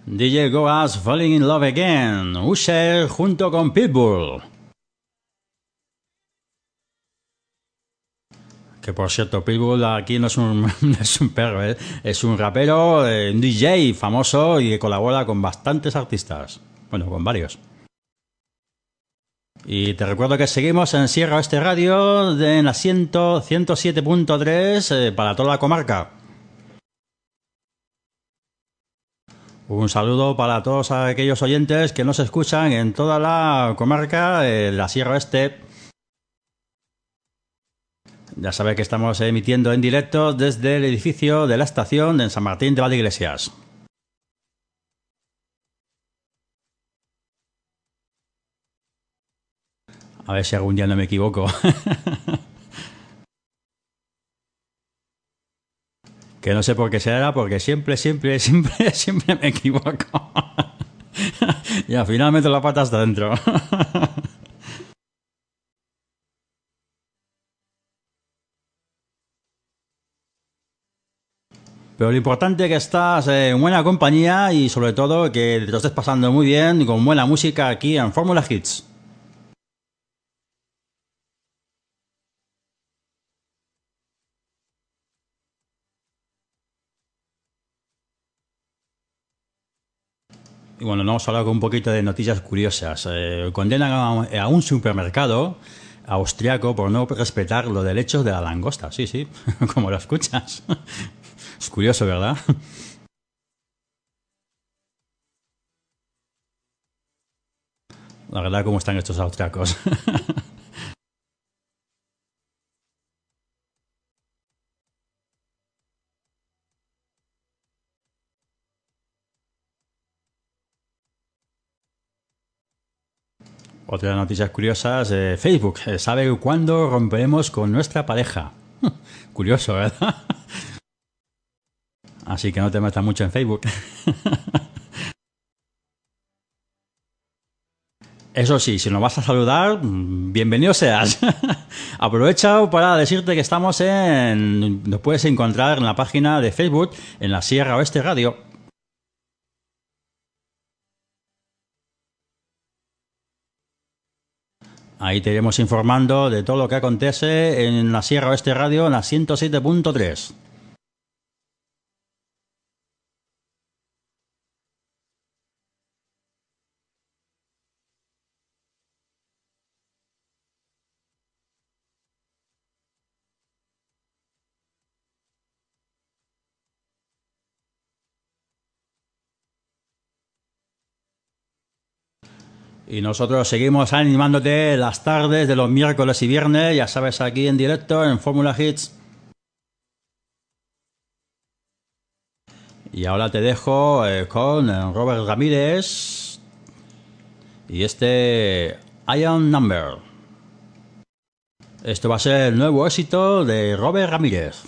DJ Goas Falling in Love Again, Usher junto con Pitbull. Que por cierto, Pitbull aquí no es un, perro, ¿eh? es un rapero, eh, un DJ famoso y que colabora con bastantes artistas. Bueno, con varios. Y te recuerdo que seguimos en Sierra Oeste Radio en la 107.3 eh, para toda la comarca. Un saludo para todos aquellos oyentes que nos escuchan en toda la comarca de la Sierra Oeste. Ya sabe que estamos emitiendo en directo desde el edificio de la estación en San Martín de Valdeiglesias. A ver si algún día no me equivoco. Que no sé por qué será, porque siempre, siempre, siempre, siempre me equivoco. y al final meto la pata hasta dentro. Pero lo importante es que estás en buena compañía y sobre todo que te lo estés pasando muy bien con buena música aquí en Fórmula Hits. Y bueno, no vamos a hablar con un poquito de noticias curiosas. Eh, condenan a, un supermercado austriaco por no respetar los derechos de la langosta. Sí, sí, como lo escuchas. es curioso, ¿verdad? La verdad, ¿cómo están estos austriacos? Otra noticias curiosas, eh, Facebook eh, sabe cuándo romperemos con nuestra pareja. Curioso, ¿verdad? Así que no te metas mucho en Facebook. Eso sí, si nos vas a saludar, mm, bienvenido seas. Aprovecha para decirte que estamos en... Nos puedes encontrar en la página de Facebook, en la Sierra Oeste Radio. Ahí te iremos informando de todo lo que acontece en la Sierra Oeste Radio en la 107.3. Y nosotros seguimos animándote las tardes de los miércoles y viernes, ya sabes, aquí en directo en Fórmula Hits. Y ahora te dejo eh, con eh, Robert Ramírez y este Iron Number. Esto va a ser el nuevo éxito de Robert Ramírez.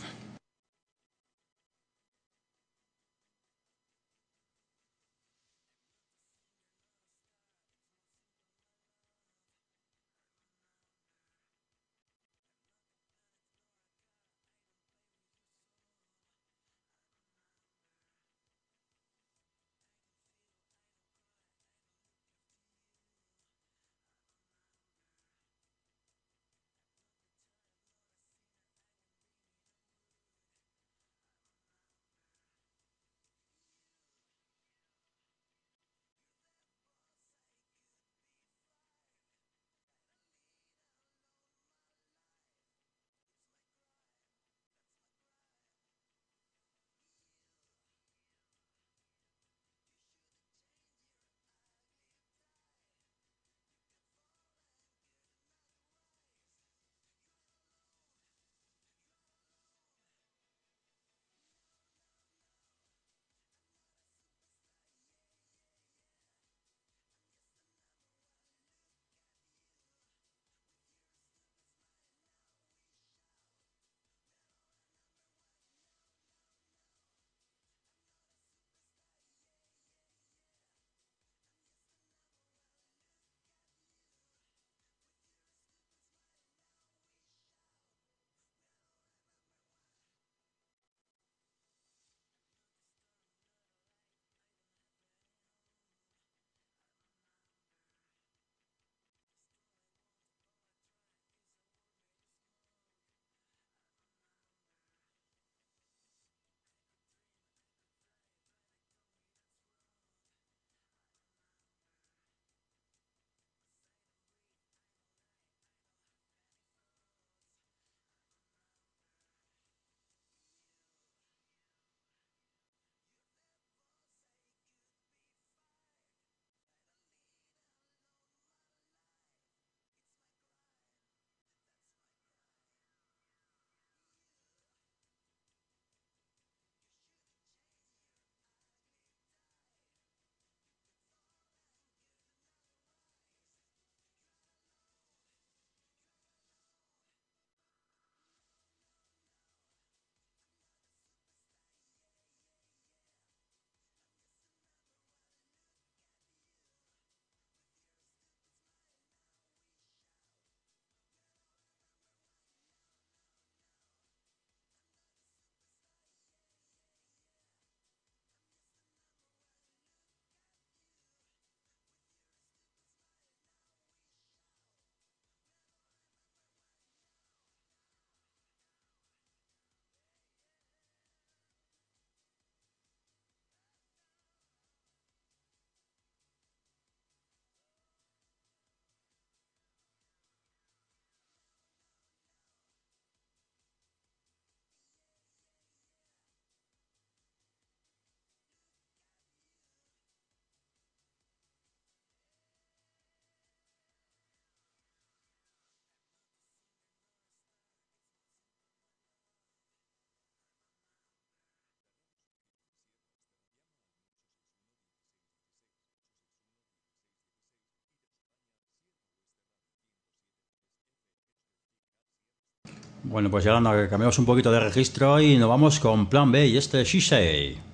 Bueno, pues ya nos cambiamos un poquito de registro y nos vamos con Plan B y este Shisei.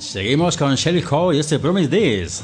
Seguimos con Shelly Ho y este Promise This.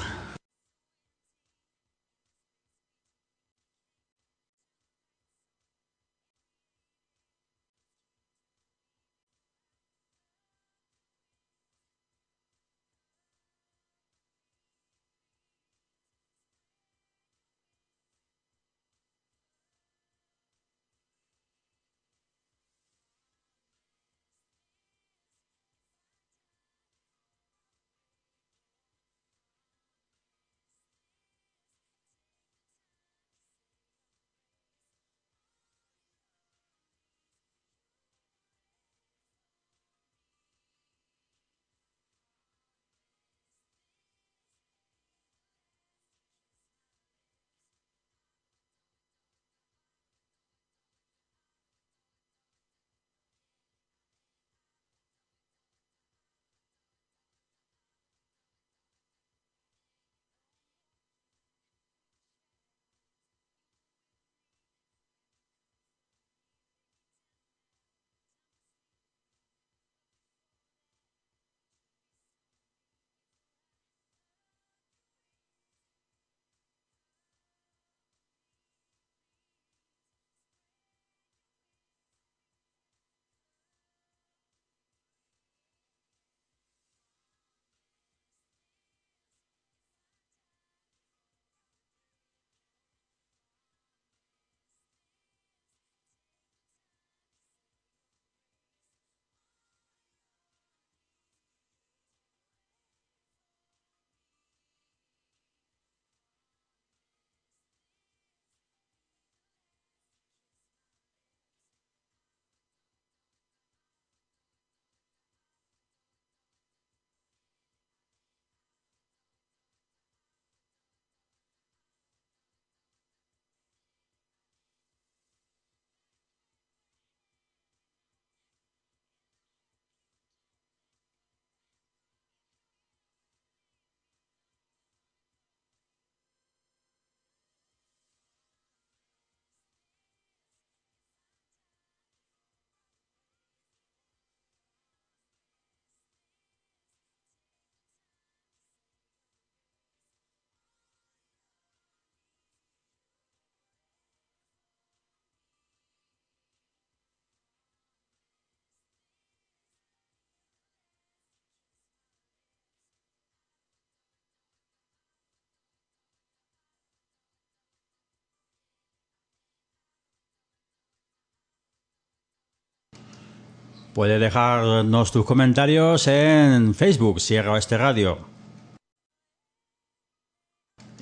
Puedes dejarnos tus comentarios en Facebook, Sierra Oeste Radio.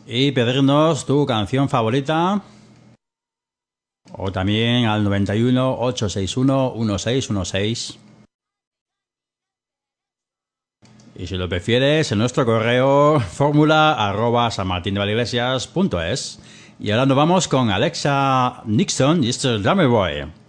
Y pedirnos tu canción favorita. O también al 91 861 1616. Y si lo prefieres, en nuestro correo fórmula arroba sanmartindevalleiglesias.es. Y ahora nos vamos con Alexa Nixon y este Drummer Boy.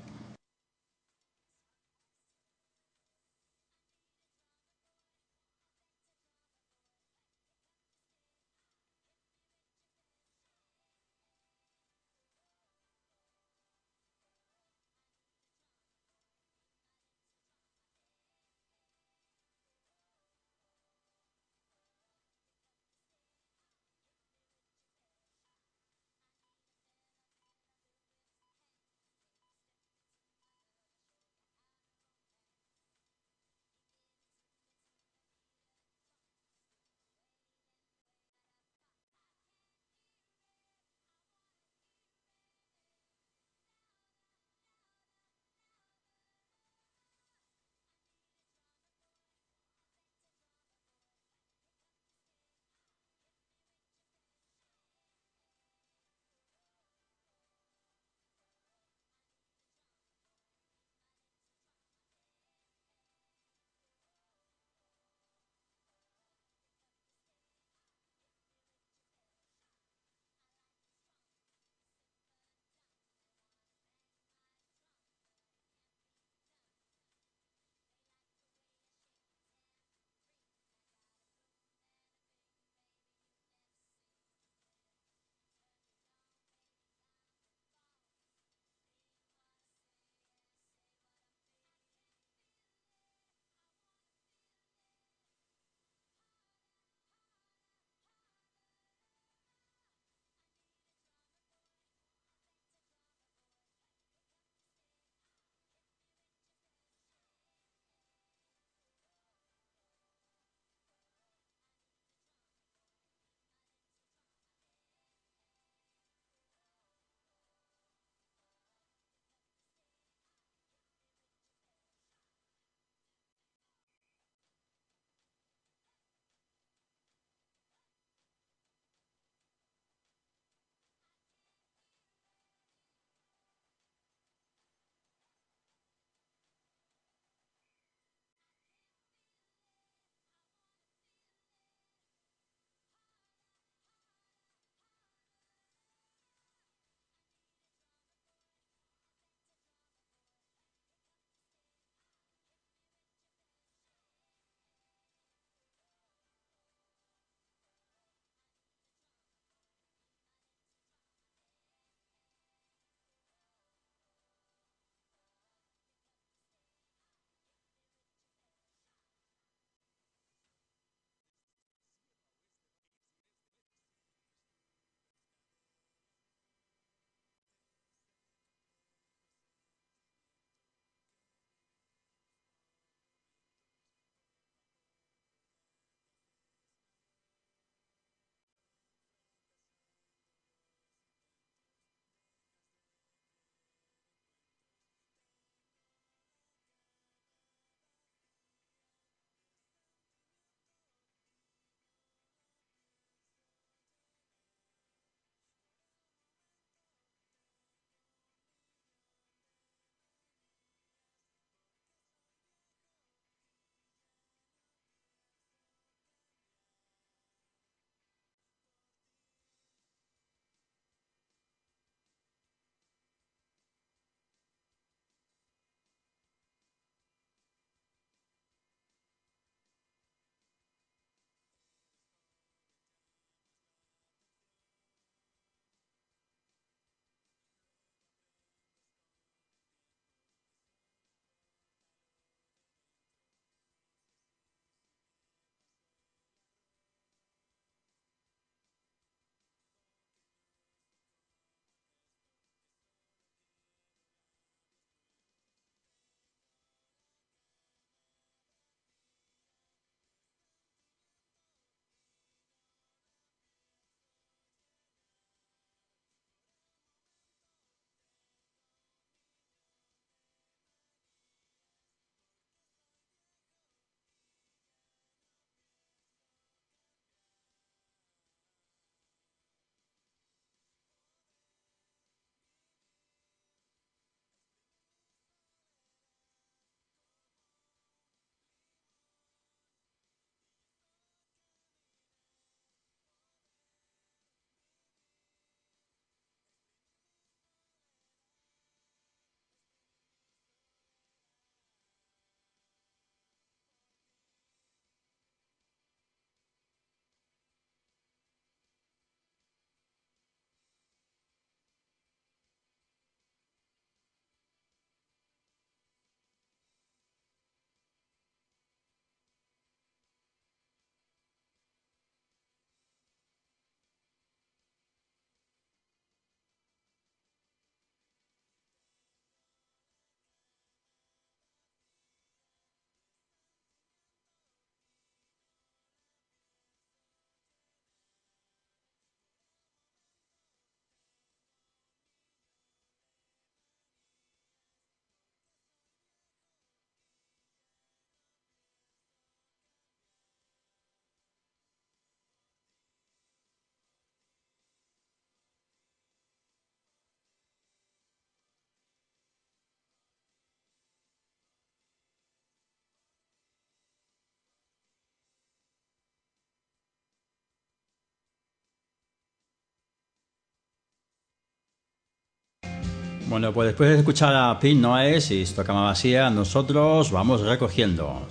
Bueno, pues después de escuchar a Pink Noise y Stocama Vacía, nosotros vamos recogiendo.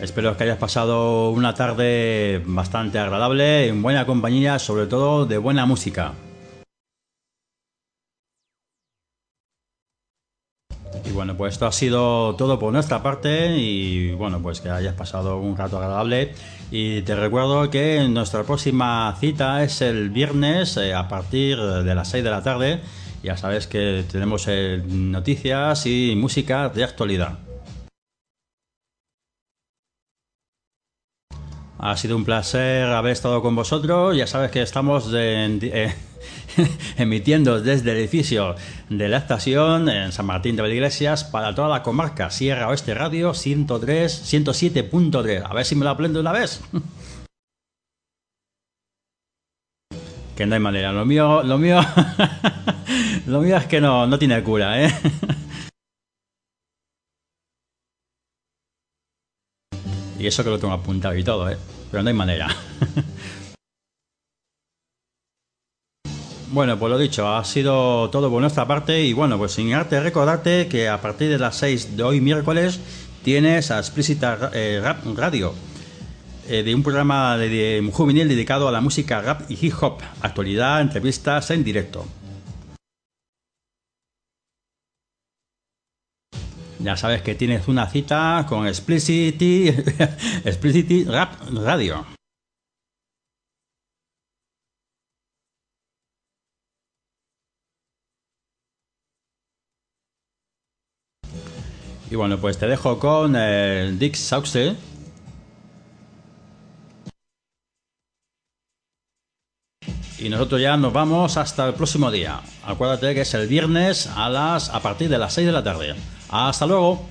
Espero que hayas pasado una tarde bastante agradable, en buena compañía, sobre todo de buena música. Y bueno, pues esto ha sido todo por nuestra parte y bueno, pues que hayas pasado un rato agradable. Y te recuerdo que nuestra próxima cita es el viernes eh, a partir de las 6 de la tarde. Ya sabes que tenemos eh, noticias y música de actualidad. Ha sido un placer haber estado con vosotros. Ya sabes que estamos eh, emitiendo desde el edificio de la estación en San Martín de Iglesias para toda la comarca Sierra Oeste Radio 103, 107.3. A ver si me lo aprendo una vez. que no hay manera. Lo mío, lo mío, lo mío es que no, no tiene cura, ¿eh? Y eso que lo tengo apuntado y todo, ¿eh? Pero no hay manera. Bueno, pues lo dicho, ha sido todo por nuestra parte y bueno, pues sin arte recordarte que a partir de las 6 de hoy miércoles tienes a Explicita eh, Rap Radio, eh, de un programa de, juvenil dedicado a la música rap y hip hop, actualidad, entrevistas en directo. Ya sabes que tienes una cita con Explicity, Explicity Rap Radio. Y bueno, pues te dejo con eh, Dick Sauce. Y nosotros ya nos vamos hasta el próximo día. Acuérdate que es el viernes a las a partir de las 6 de la tarde. Hasta luego.